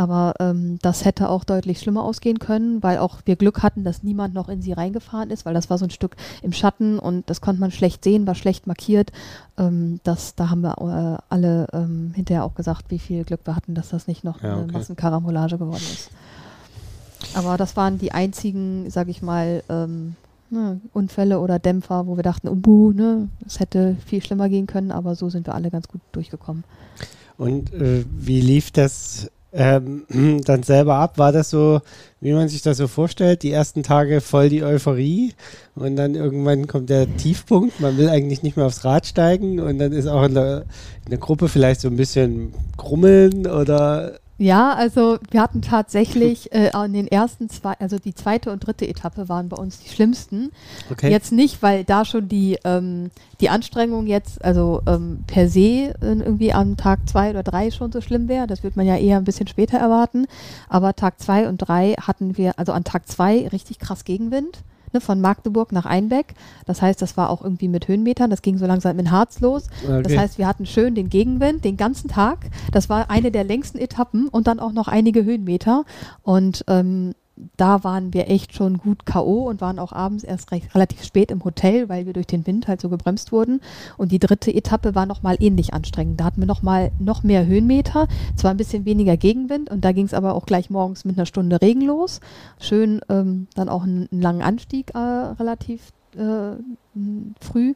Aber ähm, das hätte auch deutlich schlimmer ausgehen können, weil auch wir Glück hatten, dass niemand noch in sie reingefahren ist, weil das war so ein Stück im Schatten und das konnte man schlecht sehen, war schlecht markiert. Ähm, das, da haben wir äh, alle ähm, hinterher auch gesagt, wie viel Glück wir hatten, dass das nicht noch ja, okay. eine Massenkarambolage geworden ist. Aber das waren die einzigen, sag ich mal, ähm, ne, Unfälle oder Dämpfer, wo wir dachten, oh, buh, ne, es hätte viel schlimmer gehen können, aber so sind wir alle ganz gut durchgekommen. Und äh, wie lief das ähm, dann selber ab? War das so, wie man sich das so vorstellt? Die ersten Tage voll die Euphorie und dann irgendwann kommt der Tiefpunkt. Man will eigentlich nicht mehr aufs Rad steigen und dann ist auch in der, in der Gruppe vielleicht so ein bisschen krummeln oder ja, also wir hatten tatsächlich äh, in den ersten zwei, also die zweite und dritte Etappe waren bei uns die schlimmsten. Okay. Jetzt nicht, weil da schon die, ähm, die Anstrengung jetzt, also ähm, per se äh, irgendwie am Tag zwei oder drei schon so schlimm wäre. Das wird man ja eher ein bisschen später erwarten. Aber Tag zwei und drei hatten wir, also an Tag zwei richtig krass Gegenwind ne, von Magdeburg nach Einbeck. Das heißt, das war auch irgendwie mit Höhenmetern. Das ging so langsam in Harz los. Okay. Das heißt, wir hatten schön den Gegenwind den ganzen Tag. Das war eine der längsten Etappen und dann auch noch einige Höhenmeter. Und ähm, da waren wir echt schon gut K.O. und waren auch abends erst recht, relativ spät im Hotel, weil wir durch den Wind halt so gebremst wurden. Und die dritte Etappe war nochmal ähnlich anstrengend. Da hatten wir nochmal noch mehr Höhenmeter, zwar ein bisschen weniger Gegenwind und da ging es aber auch gleich morgens mit einer Stunde Regen los. Schön ähm, dann auch einen, einen langen Anstieg äh, relativ äh, früh.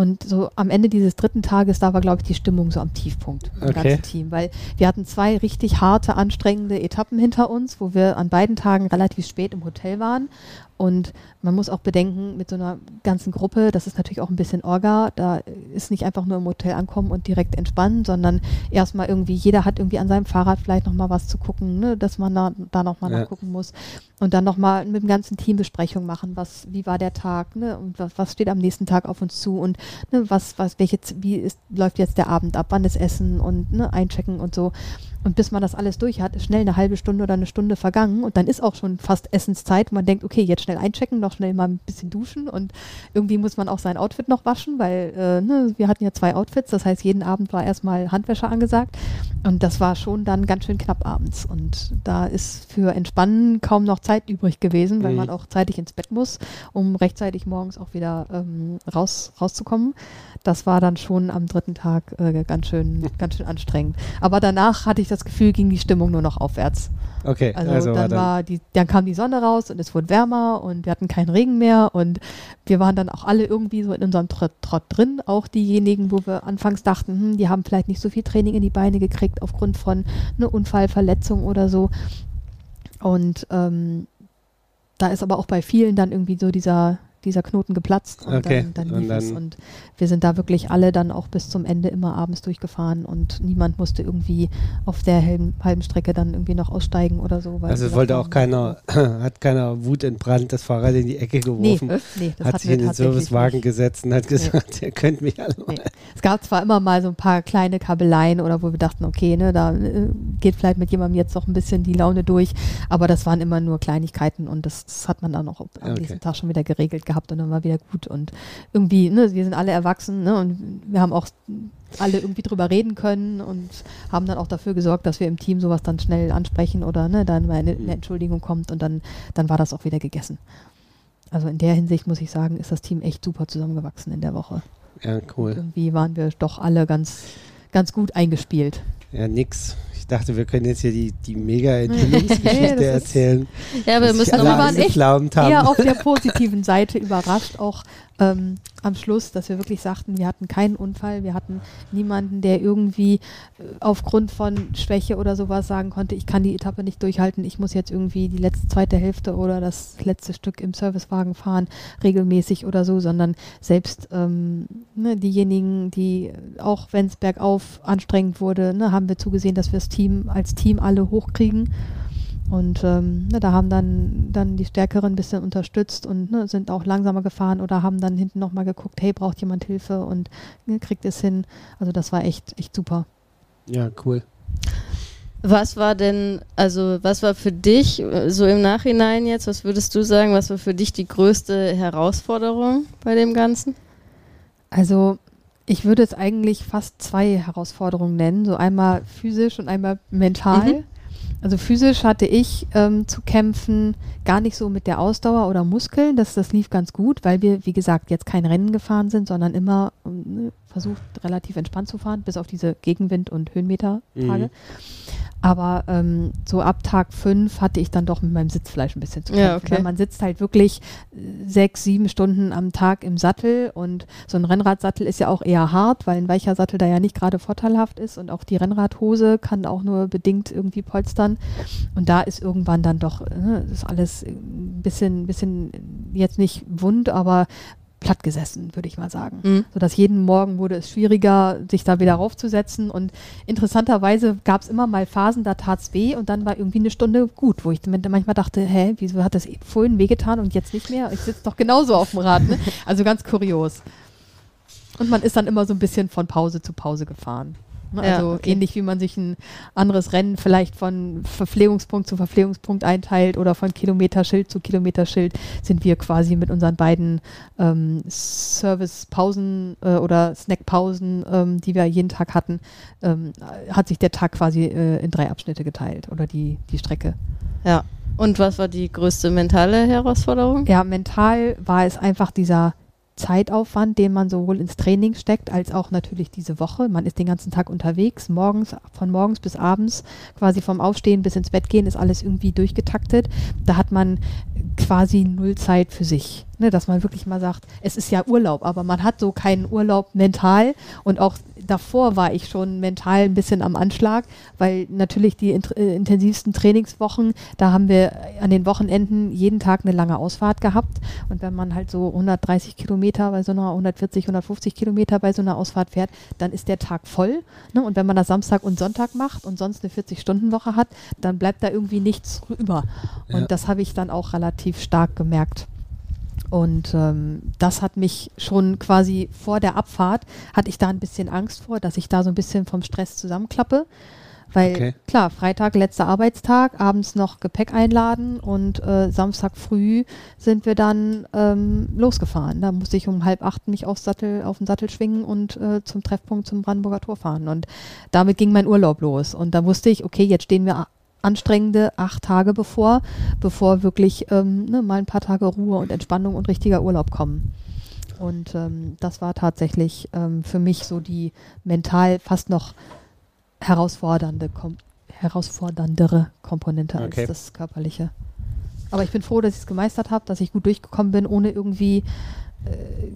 Und so am Ende dieses dritten Tages, da war, glaube ich, die Stimmung so am Tiefpunkt im okay. ganzen Team. Weil wir hatten zwei richtig harte, anstrengende Etappen hinter uns, wo wir an beiden Tagen relativ spät im Hotel waren. Und man muss auch bedenken, mit so einer ganzen Gruppe, das ist natürlich auch ein bisschen Orga, da ist nicht einfach nur im Hotel ankommen und direkt entspannen, sondern erstmal irgendwie, jeder hat irgendwie an seinem Fahrrad vielleicht nochmal was zu gucken, ne, dass man da, da nochmal ja. nachgucken muss. Und dann nochmal mit dem ganzen Team Besprechung machen, was, wie war der Tag, ne, und was, was steht am nächsten Tag auf uns zu und ne, was, was, welche, wie ist, läuft jetzt der Abend ab, wann ist Essen und ne, einchecken und so. Und bis man das alles durch hat, ist schnell eine halbe Stunde oder eine Stunde vergangen und dann ist auch schon fast Essenszeit. Und man denkt, okay, jetzt schnell einchecken, noch schnell mal ein bisschen duschen und irgendwie muss man auch sein Outfit noch waschen, weil äh, ne, wir hatten ja zwei Outfits. Das heißt, jeden Abend war erstmal Handwäsche angesagt und das war schon dann ganz schön knapp abends. Und da ist für Entspannen kaum noch Zeit übrig gewesen, weil mhm. man auch zeitig ins Bett muss, um rechtzeitig morgens auch wieder ähm, raus, rauszukommen. Das war dann schon am dritten Tag äh, ganz schön, ganz schön anstrengend. Aber danach hatte ich das Gefühl, ging die Stimmung nur noch aufwärts. Okay, also, also dann, war die, dann kam die Sonne raus und es wurde wärmer und wir hatten keinen Regen mehr und wir waren dann auch alle irgendwie so in unserem Trott, Trott drin. Auch diejenigen, wo wir anfangs dachten, hm, die haben vielleicht nicht so viel Training in die Beine gekriegt aufgrund von einer Unfallverletzung oder so. Und ähm, da ist aber auch bei vielen dann irgendwie so dieser, dieser Knoten geplatzt und okay. dann, dann lief und dann es. Und wir sind da wirklich alle dann auch bis zum Ende immer abends durchgefahren und niemand musste irgendwie auf der halben, halben Strecke dann irgendwie noch aussteigen oder so. also es wollte auch keiner, hat keiner Wut entbrannt, das Fahrrad in die Ecke geworfen, nee, nee, das hat sich in den Servicewagen nicht. gesetzt und hat gesagt, nee. ihr könnt mich alle nee. Es gab zwar immer mal so ein paar kleine Kabeleien oder wo wir dachten, okay, ne, da äh, geht vielleicht mit jemandem jetzt noch ein bisschen die Laune durch, aber das waren immer nur Kleinigkeiten und das, das hat man dann auch am okay. nächsten Tag schon wieder geregelt gehabt und dann war wieder gut. Und irgendwie, ne, wir sind alle erwachsen ne, und wir haben auch alle irgendwie drüber reden können und haben dann auch dafür gesorgt, dass wir im Team sowas dann schnell ansprechen oder ne, dann mal eine, Entschuldigung kommt und dann, dann war das auch wieder gegessen. Also in der Hinsicht muss ich sagen, ist das Team echt super zusammengewachsen in der Woche. Ja, cool. irgendwie waren wir doch alle ganz, ganz gut eingespielt. Ja, nix dachte, wir können jetzt hier die, die mega Enthüllungsgeschichte erzählen. Ja, wir müssen wir waren echt eher auf der positiven Seite überrascht, auch ähm, am Schluss, dass wir wirklich sagten, wir hatten keinen Unfall, wir hatten niemanden, der irgendwie äh, aufgrund von Schwäche oder sowas sagen konnte, ich kann die Etappe nicht durchhalten, ich muss jetzt irgendwie die letzte zweite Hälfte oder das letzte Stück im Servicewagen fahren, regelmäßig oder so, sondern selbst ähm, ne, diejenigen, die auch wenn es bergauf anstrengend wurde, ne, haben wir zugesehen, dass wir das Team als Team alle hochkriegen. Und ähm, ne, da haben dann, dann die Stärkeren ein bisschen unterstützt und ne, sind auch langsamer gefahren oder haben dann hinten nochmal geguckt, hey, braucht jemand Hilfe und ne, kriegt es hin. Also das war echt, echt super. Ja, cool. Was war denn, also was war für dich so im Nachhinein jetzt, was würdest du sagen, was war für dich die größte Herausforderung bei dem Ganzen? Also ich würde es eigentlich fast zwei Herausforderungen nennen, so einmal physisch und einmal mental. Mhm. Also physisch hatte ich ähm, zu kämpfen, gar nicht so mit der Ausdauer oder Muskeln, das, das lief ganz gut, weil wir, wie gesagt, jetzt kein Rennen gefahren sind, sondern immer ähm, versucht, relativ entspannt zu fahren, bis auf diese Gegenwind- und Höhenmeter-Tage. Mhm. Aber ähm, so ab Tag fünf hatte ich dann doch mit meinem Sitzfleisch ein bisschen zu Ja, kämpfen. okay. Weil man sitzt halt wirklich äh, sechs, sieben Stunden am Tag im Sattel und so ein Rennradsattel ist ja auch eher hart, weil ein weicher Sattel da ja nicht gerade vorteilhaft ist und auch die Rennradhose kann auch nur bedingt irgendwie polstern. Und da ist irgendwann dann doch, äh, ist alles ein bisschen, bisschen jetzt nicht wund, aber platt gesessen, würde ich mal sagen. Mhm. Sodass jeden Morgen wurde es schwieriger, sich da wieder raufzusetzen. Und interessanterweise gab es immer mal Phasen, da tat es weh und dann war irgendwie eine Stunde gut, wo ich manchmal dachte, hä, wieso hat das vorhin wehgetan und jetzt nicht mehr? Ich sitze doch genauso auf dem Rad. Ne? Also ganz kurios. Und man ist dann immer so ein bisschen von Pause zu Pause gefahren. Ne? Ja, Also okay. ähnlich wie man sich ein anderes Rennen vielleicht von Verpflegungspunkt zu Verpflegungspunkt einteilt oder von Kilometerschild zu Kilometerschild, sind wir quasi mit unseren beiden ähm, Servicepausen äh, oder Snackpausen, ähm, die wir jeden Tag hatten, ähm, hat sich der Tag quasi äh, in drei Abschnitte geteilt oder die, die Strecke. Ja. Und was war die größte mentale Herausforderung? Ja, mental war es einfach dieser Zeitaufwand, den man sowohl ins Training steckt, als auch natürlich diese Woche. Man ist den ganzen Tag unterwegs, morgens, von morgens bis abends, quasi vom Aufstehen bis ins Bett gehen, ist alles irgendwie durchgetaktet. Da hat man quasi null Zeit für sich. Ne, dass man wirklich mal sagt, es ist ja Urlaub, aber man hat so keinen Urlaub mental und auch davor war ich schon mental ein bisschen am Anschlag, weil natürlich die int äh, intensivsten Trainingswochen, da haben wir an den Wochenenden jeden Tag eine lange Ausfahrt gehabt und wenn man halt so 130 Kilometer bei so einer 140, 150 Kilometer bei so einer Ausfahrt fährt, dann ist der Tag voll. Ne? Und wenn man das Samstag und Sonntag macht und sonst eine 40-Stunden-Woche hat, dann bleibt da irgendwie nichts über. Und Ja. das habe ich dann auch relativ stark gemerkt. Und ähm, das hat mich schon quasi vor der Abfahrt, hatte ich da ein bisschen Angst vor, dass ich da so ein bisschen vom Stress zusammenklappe. Weil Okay. klar, Freitag, letzter Arbeitstag, abends noch Gepäck einladen und äh, Samstag früh sind wir dann ähm, losgefahren. Da musste ich um halb acht mich aufs Sattel, auf den Sattel schwingen und äh, zum Treffpunkt zum Brandenburger Tor fahren. Und damit ging mein Urlaub los. Und da wusste ich, okay, jetzt stehen wir anstrengende acht Tage bevor, bevor wirklich ähm, ne, mal ein paar Tage Ruhe und Entspannung und richtiger Urlaub kommen. Und ähm, das war tatsächlich ähm, für mich so die mental fast noch herausfordernde, kom herausforderndere Komponente Okay. als das körperliche. Aber ich bin froh, dass ich es gemeistert habe, dass ich gut durchgekommen bin, ohne irgendwie äh,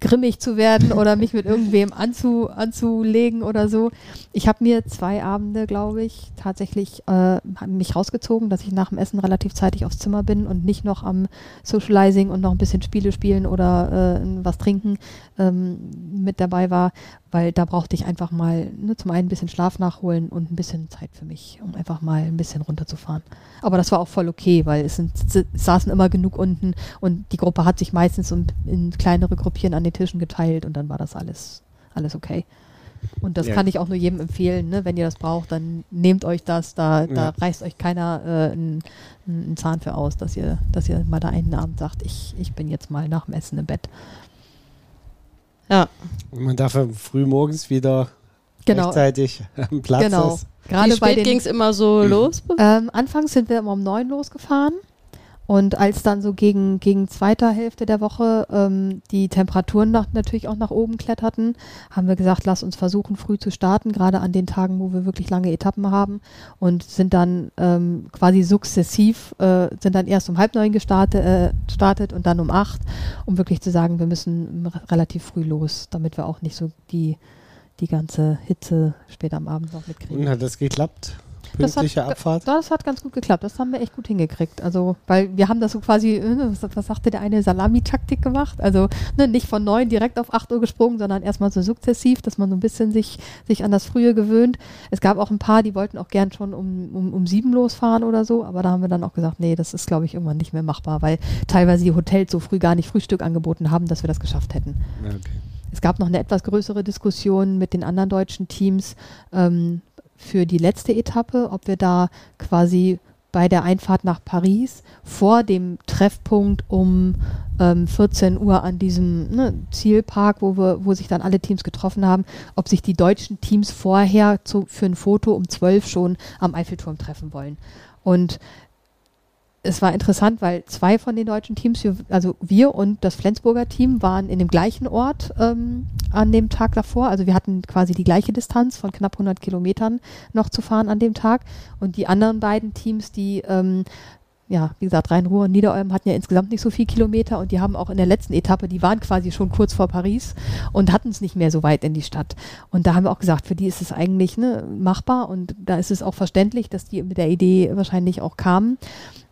grimmig zu werden oder mich mit irgendwem anzu, anzulegen oder so. Ich habe mir zwei Abende, glaube ich, tatsächlich äh, mich rausgezogen, dass ich nach dem Essen relativ zeitig aufs Zimmer bin und nicht noch am Socializing und noch ein bisschen Spiele spielen oder äh, was trinken ähm, mit dabei war, weil da brauchte ich einfach mal ne, zum einen ein bisschen Schlaf nachholen und ein bisschen Zeit für mich, um einfach mal ein bisschen runterzufahren. Aber das war auch voll okay, weil es, sind, es saßen immer genug unten und die Gruppe hat sich meistens so in kleinere Gruppierchen an den Tischen geteilt und dann war das alles, alles okay. Und das Ja. kann ich auch nur jedem empfehlen, ne? wenn ihr das braucht, dann nehmt euch das, da, da Ja. reißt euch keiner äh, einen, einen Zahn für aus, dass ihr, dass ihr mal da einen Abend sagt, ich, ich bin jetzt mal nach dem Essen im Bett. Ja. Und man darf ja früh morgens wieder Genau. rechtzeitig am Platz Genau. ist. Gerade Wie spät den ging es immer so los? Ähm, anfangs sind wir immer um neun losgefahren. Und als dann so gegen, gegen zweiter Hälfte der Woche ähm, die Temperaturen nach, natürlich auch nach oben kletterten, haben wir gesagt, lass uns versuchen, früh zu starten, gerade an den Tagen, wo wir wirklich lange Etappen haben. Und sind dann ähm, quasi sukzessiv, äh, sind dann erst um halb neun gestartet, äh, startet und dann um acht, um wirklich zu sagen, wir müssen r- relativ früh los, damit wir auch nicht so die, die ganze Hitze später am Abend noch mitkriegen. Und hat das geklappt? Das hat Pünktliche Abfahrt? Das hat ganz gut geklappt. Das haben wir echt gut hingekriegt. Also, weil wir haben das so quasi, äh, was, was sagte der eine, Salami-Taktik gemacht. Also ne, nicht von neun direkt auf 8 Uhr gesprungen, sondern erstmal so sukzessiv, dass man so ein bisschen sich, sich an das Frühe gewöhnt. Es gab auch ein paar, die wollten auch gern schon um, um, um sieben losfahren oder so, aber da haben wir dann auch gesagt, nee, das ist, glaube ich, irgendwann nicht mehr machbar, weil teilweise die Hotels so früh gar nicht Frühstück angeboten haben, dass wir das geschafft hätten. Okay. Es gab noch eine etwas größere Diskussion mit den anderen deutschen Teams ähm, für die letzte Etappe, ob wir da quasi bei der Einfahrt nach Paris vor dem Treffpunkt um ähm, 14 Uhr an diesem ne, Zielpark, wo, wir, wo sich dann alle Teams getroffen haben, ob sich die deutschen Teams vorher zu, für ein Foto um 12 schon am Eiffelturm treffen wollen. Und es war interessant, weil zwei von den deutschen Teams, also wir und das Flensburger Team, waren in dem gleichen Ort ähm, an dem Tag davor. Also wir hatten quasi die gleiche Distanz von knapp 100 Kilometern noch zu fahren an dem Tag. Und die anderen beiden Teams, die ähm, ja, wie gesagt, Rhein-Ruhr und Niederolm hatten ja insgesamt nicht so viel Kilometer und die haben auch in der letzten Etappe, die waren quasi schon kurz vor Paris und hatten es nicht mehr so weit in die Stadt. Und da haben wir auch gesagt, für die ist es eigentlich ne, machbar und da ist es auch verständlich, dass die mit der Idee wahrscheinlich auch kamen.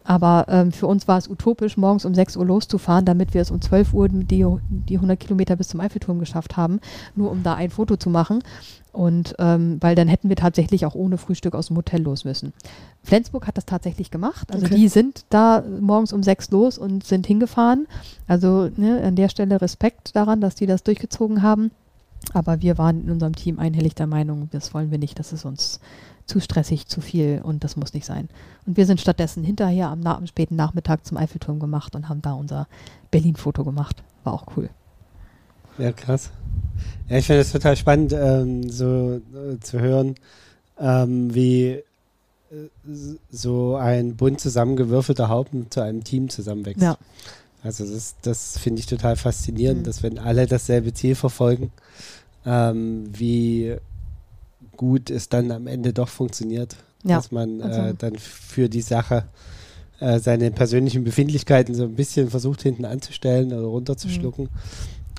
Aber ähm, für uns war es utopisch, morgens um 6 Uhr loszufahren, damit wir es um 12 Uhr die, die 100 Kilometer bis zum Eiffelturm geschafft haben, nur um da ein Foto zu machen. Und ähm, weil dann hätten wir tatsächlich auch ohne Frühstück aus dem Hotel los müssen. Flensburg hat das tatsächlich gemacht. Also okay. die sind da morgens um sechs los und sind hingefahren. Also ne, an der Stelle Respekt daran, dass die das durchgezogen haben. Aber wir waren in unserem Team einhellig der Meinung, das wollen wir nicht, das ist uns zu stressig, zu viel und das muss nicht sein. Und wir sind stattdessen hinterher am, am späten Nachmittag zum Eiffelturm gemacht und haben da unser Berlin-Foto gemacht. War auch cool. Ja, krass. Ja, ich finde es total spannend, ähm, so äh, zu hören, ähm, wie äh, so ein bunt zusammengewürfelter Haufen zu einem Team zusammenwächst. Ja. Also das, das finde ich total faszinierend, mhm. dass wenn alle dasselbe Ziel verfolgen, ähm, wie gut es dann am Ende doch funktioniert. Ja. Dass man also. äh, dann für die Sache äh, seine persönlichen Befindlichkeiten so ein bisschen versucht hinten anzustellen oder runterzuschlucken.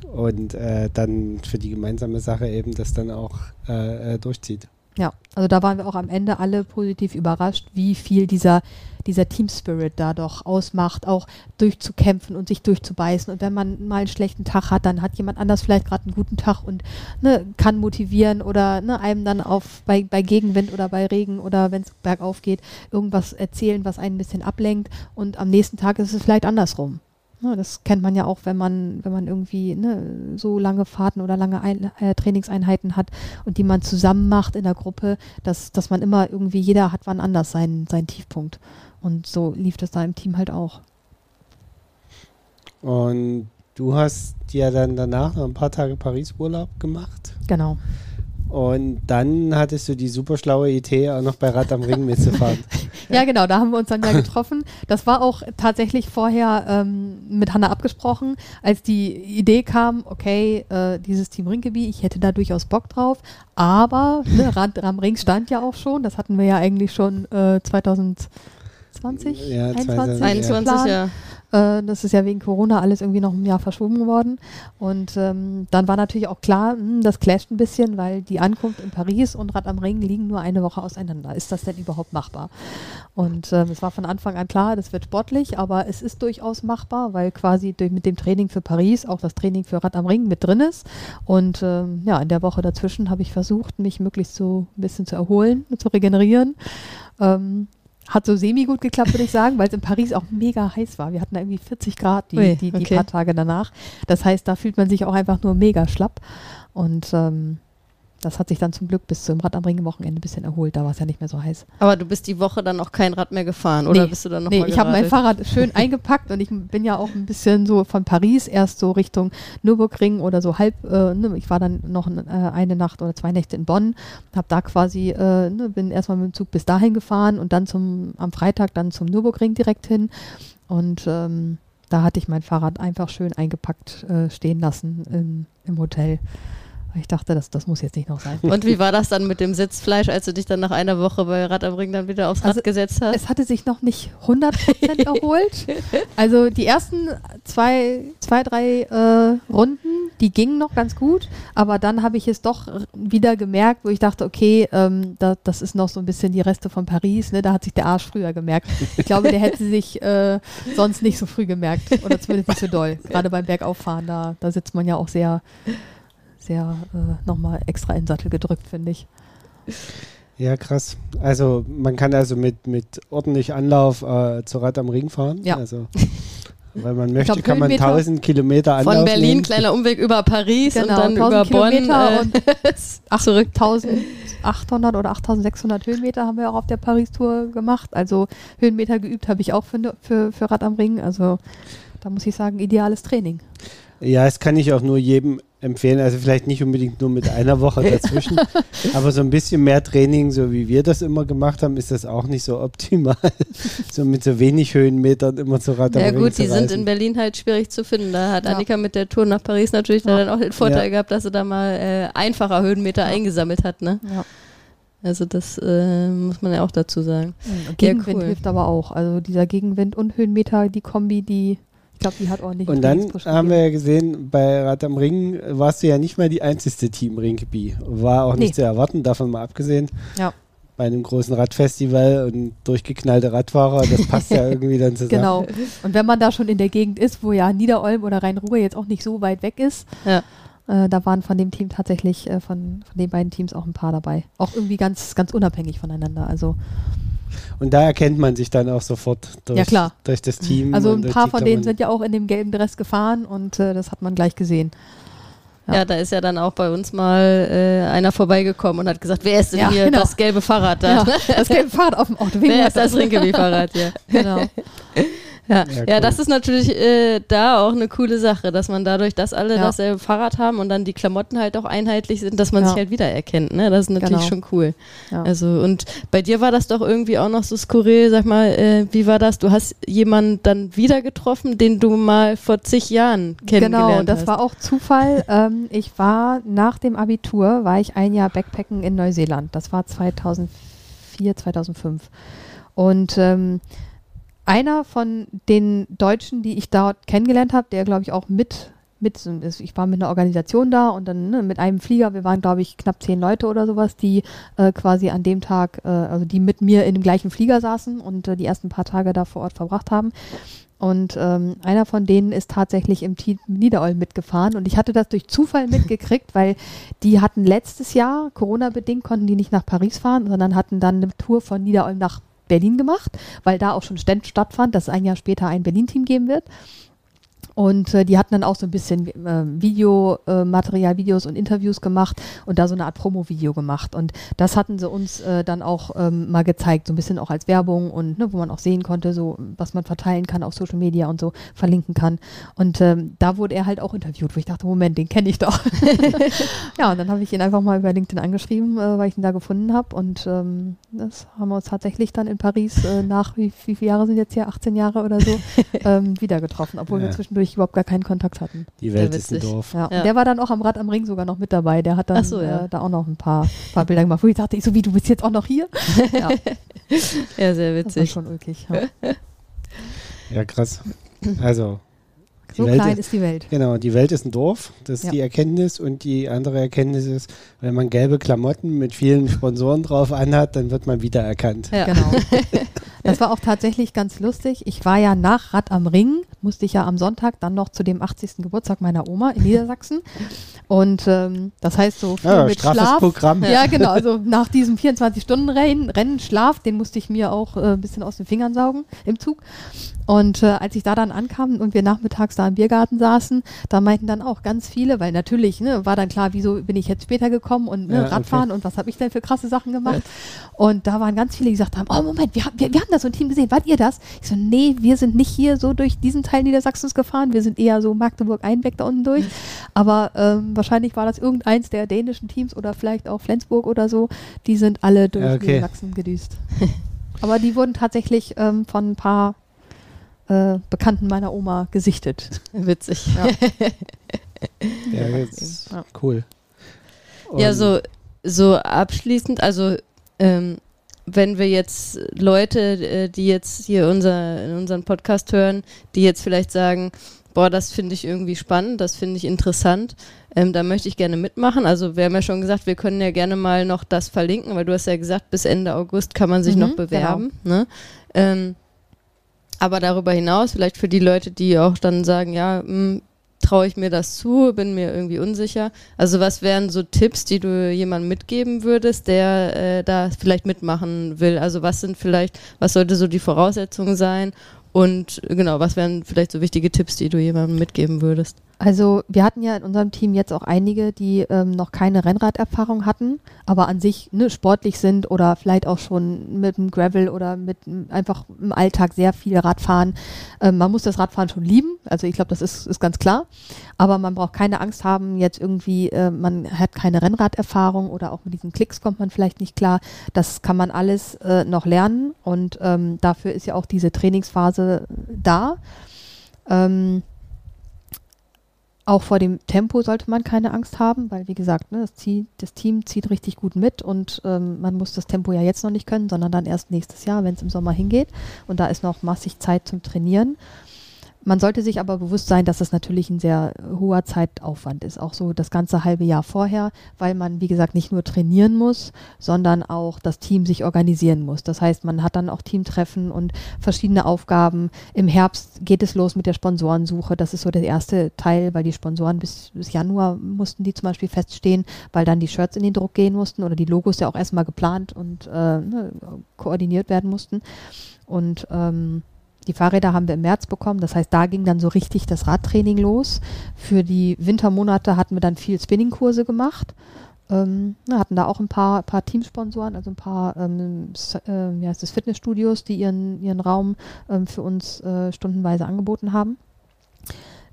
Mhm. Und äh, dann für die gemeinsame Sache eben das dann auch äh, äh, durchzieht. Ja, also da waren wir auch am Ende alle positiv überrascht, wie viel dieser, dieser Team Spirit da doch ausmacht, auch durchzukämpfen und sich durchzubeißen. Und wenn man mal einen schlechten Tag hat, dann hat jemand anders vielleicht gerade einen guten Tag und ne, kann motivieren oder ne, einem dann auf bei, bei Gegenwind oder bei Regen oder wenn es bergauf geht, irgendwas erzählen, was einen ein bisschen ablenkt. Und am nächsten Tag ist es vielleicht andersrum. Ja, das kennt man ja auch, wenn man, wenn man irgendwie ne, so lange Fahrten oder lange Ein äh, Trainingseinheiten hat und die man zusammen macht in der Gruppe, dass, dass man immer irgendwie, jeder hat wann anders seinen, seinen Tiefpunkt. Und so lief das da im Team halt auch. Und du hast ja dann danach noch ein paar Tage Paris-Urlaub gemacht. Genau. Und dann hattest du die super schlaue Idee, auch noch bei Rad am Ring mitzufahren. ja, genau, da haben wir uns dann ja getroffen. Das war auch tatsächlich vorher ähm, mit Hanna abgesprochen, als die Idee kam, okay, äh, dieses Team Rinkeby, ich hätte da durchaus Bock drauf, aber ne, Rad am Ring stand ja auch schon, das hatten wir ja eigentlich schon äh, 2020, ja, 21, 21 ja. Äh, das ist ja wegen Corona alles irgendwie noch ein Jahr verschoben worden. Und ähm, dann war natürlich auch klar, mh, hm, das clasht ein bisschen, weil die Ankunft in Paris und Rad am Ring liegen nur eine Woche auseinander. Ist das denn überhaupt machbar? Und ähm, es war von Anfang an klar, das wird sportlich, aber es ist durchaus machbar, weil quasi durch, mit dem Training für Paris auch das Training für Rad am Ring mit drin ist. Und ähm, ja, in der Woche dazwischen habe ich versucht, mich möglichst so ein bisschen zu erholen, zu regenerieren. Ähm, hat so semi gut geklappt, würde ich sagen, weil es in Paris auch mega heiß war. Wir hatten da irgendwie 40 Grad die, Ui, die, die okay. paar Tage danach. Das heißt, da fühlt man sich auch einfach nur mega schlapp. Und ähm, das hat sich dann zum Glück bis zum Rad am Ring Wochenende ein bisschen erholt. Da war es ja nicht mehr so heiß. Aber du bist die Woche dann auch kein Rad mehr gefahren, oder nee, bist du dann noch Nee, ich habe mein Fahrrad schön eingepackt und ich bin ja auch ein bisschen so von Paris erst so Richtung Nürburgring oder so halb. Äh, ne, ich war dann noch äh, eine Nacht oder zwei Nächte in Bonn, habe da quasi, äh, ne, bin erstmal mit dem Zug bis dahin gefahren und dann zum am Freitag dann zum Nürburgring direkt hin und ähm, da hatte ich mein Fahrrad einfach schön eingepackt äh, stehen lassen im, im Hotel. Ich dachte, das, das muss jetzt nicht noch sein. Und wie war das dann mit dem Sitzfleisch, als du dich dann nach einer Woche bei Rad am Ring dann wieder aufs Rad also gesetzt hast? Es hatte sich noch nicht 100% erholt. Also die ersten zwei, zwei drei äh, Runden, die gingen noch ganz gut, aber dann habe ich es doch wieder gemerkt, wo ich dachte, okay, ähm, da, das ist noch so ein bisschen die Reste von Paris, ne? da hat sich der Arsch früher gemerkt. Ich glaube, der hätte sich äh, sonst nicht so früh gemerkt oder zumindest nicht so doll. Gerade beim Bergauffahren, da, da sitzt man ja auch sehr sehr äh, nochmal extra in den Sattel gedrückt, finde ich. Ja, krass. Also man kann also mit, mit ordentlich Anlauf äh, zu Rad am Ring fahren. Ja. Also, weil man möchte, glaub, kann man 1000 Kilometer Anlauf Von Berlin, nehmen. kleiner Umweg über Paris genau, und dann über Kilometer Bonn. Äh, und zurück 1800 oder 8600 Höhenmeter haben wir auch auf der Paris-Tour gemacht. Also Höhenmeter geübt habe ich auch für, für, für Rad am Ring. Also da muss ich sagen, ideales Training. Ja, es kann ich auch nur jedem empfehlen. Also vielleicht nicht unbedingt nur mit einer Woche dazwischen, aber so ein bisschen mehr Training, so wie wir das immer gemacht haben, ist das auch nicht so optimal. so mit so wenig Höhenmetern immer zu Rad Ja gut, die sind in Berlin halt schwierig zu finden. Da hat ja. Annika mit der Tour nach Paris natürlich ja. dann auch den Vorteil ja. gehabt, dass sie da mal äh, einfacher Höhenmeter eingesammelt hat. Ne? Ja. Also das äh, muss man ja auch dazu sagen. Und Gegenwind cool. hilft aber auch. Also dieser Gegenwind und Höhenmeter, die Kombi, die ich glaube, die hat ordentlich. Und dann haben wir ja gesehen, bei Rad am Ring warst du ja nicht mal die einzige Team Ringkeby. War auch nicht nee. zu erwarten, davon mal abgesehen. Ja. Bei einem großen Radfestival und durchgeknallte Radfahrer, das passt ja irgendwie dann zusammen. Genau. Und wenn man da schon in der Gegend ist, wo ja Niederolm oder Rhein-Ruhr jetzt auch nicht so weit weg ist, ja. äh, da waren von dem Team tatsächlich, äh, von, von den beiden Teams auch ein paar dabei. Auch irgendwie ganz, ganz unabhängig voneinander. Also und da erkennt man sich dann auch sofort durch, ja, durch das Team. Also ein paar von denen sind ja auch in dem gelben Dress gefahren und äh, das hat man gleich gesehen. Ja. ja. da ist ja dann auch bei uns mal äh, einer vorbeigekommen und hat gesagt, wer ist denn ja, hier genau. das gelbe Fahrrad da? Ja, das gelbe Fahrrad auf dem Auto. wer ist das Rinkewie-Fahrrad hier? Genau. Ja, ja, ja das ist natürlich äh, da auch eine coole Sache, dass man dadurch, dass alle ja. dasselbe Fahrrad haben und dann die Klamotten halt auch einheitlich sind, dass man ja. sich halt wiedererkennt. Ne? Das ist natürlich genau. schon cool. Also und bei dir war das doch irgendwie auch noch so skurril. Sag mal, äh, wie war das? Du hast jemanden dann wieder getroffen, den du mal vor zig Jahren kennengelernt hast. Genau, das hast. war auch Zufall. ähm, ich war nach dem Abitur, war ich ein Jahr Backpacken in Neuseeland. Das war 2004, 2005. Und ähm, einer von den Deutschen, die ich dort kennengelernt habe, der glaube ich auch mit, mit, ich war mit einer Organisation da und dann ne, mit einem Flieger, wir waren glaube ich knapp zehn Leute oder sowas, die äh, quasi an dem Tag, äh, also die mit mir in dem gleichen Flieger saßen und äh, die ersten paar Tage da vor Ort verbracht haben. Und ähm, einer von denen ist tatsächlich im Team Niederolm mitgefahren. Und ich hatte das durch Zufall mitgekriegt, weil die hatten letztes Jahr, Corona-bedingt, konnten die nicht nach Paris fahren, sondern hatten dann eine Tour von Niederolm nach Berlin gemacht, weil da auch schon Stand stattfand, dass es ein Jahr später ein Berlin-Team geben wird. Und äh, die hatten dann auch so ein bisschen äh, Videomaterial, äh, Videos und Interviews gemacht und da so eine Art Promo-Video gemacht. Und das hatten sie uns äh, dann auch ähm, mal gezeigt, so ein bisschen auch als Werbung und ne, wo man auch sehen konnte, so was man verteilen kann auf Social Media und so verlinken kann. Und ähm, da wurde er halt auch interviewt, wo ich dachte, Moment, den kenne ich doch. ja, und dann habe ich ihn einfach mal über LinkedIn angeschrieben, äh, weil ich ihn da gefunden habe. Und ähm, das haben wir uns tatsächlich dann in Paris äh, nach, wie, wie viele Jahre sind jetzt hier, 18 Jahre oder so, ähm, wieder getroffen, obwohl ja. wir zwischendurch überhaupt gar keinen Kontakt hatten. Die Welt ist ein Dorf. Ja. ja. Der war dann auch am Rad am Ring sogar noch mit dabei. Der hat dann so, ja. äh, da auch noch ein paar, paar Bilder gemacht, wo ich dachte, ich so wie, du bist jetzt auch noch hier? ja. ja, sehr witzig. Das war schon ulkig. Ja, ja krass. Also, so Welt klein ist, ist, die Welt. Genau, die Welt ist ein Dorf, das ist ja. die Erkenntnis. Und die andere Erkenntnis ist, wenn man gelbe Klamotten mit vielen Sponsoren drauf anhat, dann wird man wiedererkannt. Ja. Genau. Das war auch tatsächlich ganz lustig. Ich war ja nach Rad am Ring, musste ich ja am Sonntag dann noch zu dem 80. Geburtstag meiner Oma in Niedersachsen. Und ähm, das heißt so viel ja, mit Schlaf. Programm. Ja, genau. Also nach diesem 24-Stunden-Rennen, Rennen, Schlaf, den musste ich mir auch äh, ein bisschen aus den Fingern saugen im Zug. Und äh, als ich da dann ankam und wir nachmittags da im Biergarten saßen, da meinten dann auch ganz viele, weil natürlich ne, war dann klar, wieso bin ich jetzt später gekommen und ne, ja, Radfahren okay. und was habe ich denn für krasse Sachen gemacht. Und da waren ganz viele, die gesagt haben, oh Moment, wir, wir, wir haben da so ein Team gesehen, wart ihr das? Ich so, nee, wir sind nicht hier so durch diesen Teil Niedersachsens gefahren, wir sind eher so Magdeburg-Einbeck da unten durch. Aber ähm, wahrscheinlich war das irgendeins der dänischen Teams oder vielleicht auch Flensburg oder so, die sind alle durch okay. Niedersachsen gedüst. Aber die wurden tatsächlich ähm, von ein paar äh, Bekannten meiner Oma gesichtet. Witzig. Ja, ja jetzt ja. cool. Und ja, so, so abschließend, also ähm, wenn wir jetzt Leute, äh, die jetzt hier unser, unseren Podcast hören, die jetzt vielleicht sagen, boah, das finde ich irgendwie spannend, das finde ich interessant, ähm, da möchte ich gerne mitmachen. Also wir haben ja schon gesagt, wir können ja gerne mal noch das verlinken, weil du hast ja gesagt, bis Ende August kann man sich mhm, noch bewerben. Genau. Ne? Ähm, aber darüber hinaus, vielleicht für die Leute, die auch dann sagen, ja, hm, traue ich mir das zu, bin mir irgendwie unsicher. Also was wären so Tipps, die du jemandem mitgeben würdest, der äh, da vielleicht mitmachen will? Also was sind vielleicht, was sollte so die Voraussetzung sein? Und genau, was wären vielleicht so wichtige Tipps, die du jemandem mitgeben würdest? Also wir hatten ja in unserem Team jetzt auch einige, die ähm, noch keine Rennraderfahrung hatten, aber an sich ne, sportlich sind oder vielleicht auch schon mit dem Gravel oder mit einfach im Alltag sehr viel Radfahren. Ähm, man muss das Radfahren schon lieben, also ich glaube, das ist, ist ganz klar. Aber man braucht keine Angst haben, jetzt irgendwie, äh, man hat keine Rennraderfahrung oder auch mit diesen Klicks kommt man vielleicht nicht klar. Das kann man alles äh, noch lernen und ähm, dafür ist ja auch diese Trainingsphase da. Ähm, auch vor dem Tempo sollte man keine Angst haben, weil wie gesagt, ne, das, zieht, das, Team zieht richtig gut mit und ähm, man muss das Tempo ja jetzt noch nicht können, sondern dann erst nächstes Jahr, wenn es im Sommer hingeht. Und da ist noch massig Zeit zum Trainieren. Man sollte sich aber bewusst sein, dass es natürlich ein sehr hoher Zeitaufwand ist, auch so das ganze halbe Jahr vorher, weil man, wie gesagt, nicht nur trainieren muss, sondern auch das Team sich organisieren muss. Das heißt, man hat dann auch Teamtreffen und verschiedene Aufgaben. Im Herbst geht es los mit der Sponsorensuche. Das ist so der erste Teil, weil die Sponsoren bis, bis Januar mussten die zum Beispiel feststehen, weil dann die Shirts in den Druck gehen mussten oder die Logos ja auch erstmal geplant und äh, ne, koordiniert werden mussten. Und ähm, die Fahrräder haben wir im März bekommen. Das heißt, da ging dann so richtig das Radtraining los. Für die Wintermonate hatten wir dann viel Spinningkurse gemacht. Ähm, hatten da auch ein paar, paar Teamsponsoren, also ein paar ähm, äh, wie heißt das, Fitnessstudios, die ihren, ihren Raum ähm, für uns äh, stundenweise angeboten haben.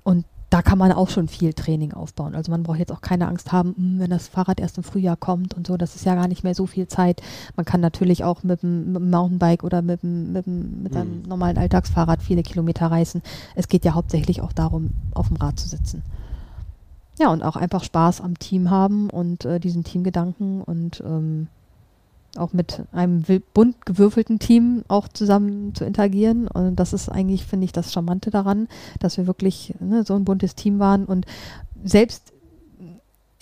Und da kann man auch schon viel Training aufbauen. Also man braucht jetzt auch keine Angst haben, hm, wenn das Fahrrad erst im Frühjahr kommt und so, das ist ja gar nicht mehr so viel Zeit. Man kann natürlich auch mit dem, mit dem Mountainbike oder mit, dem, mit, dem, mit einem mhm. normalen Alltagsfahrrad viele Kilometer reisen. Es geht ja hauptsächlich auch darum, auf dem Rad zu sitzen. Ja, und auch einfach Spaß am Team haben und äh, diesen Teamgedanken und ähm, auch mit einem bunt gewürfelten Team auch zusammen zu interagieren. Und das ist eigentlich, finde ich, das Charmante daran, dass wir wirklich ne, so ein buntes Team waren und selbst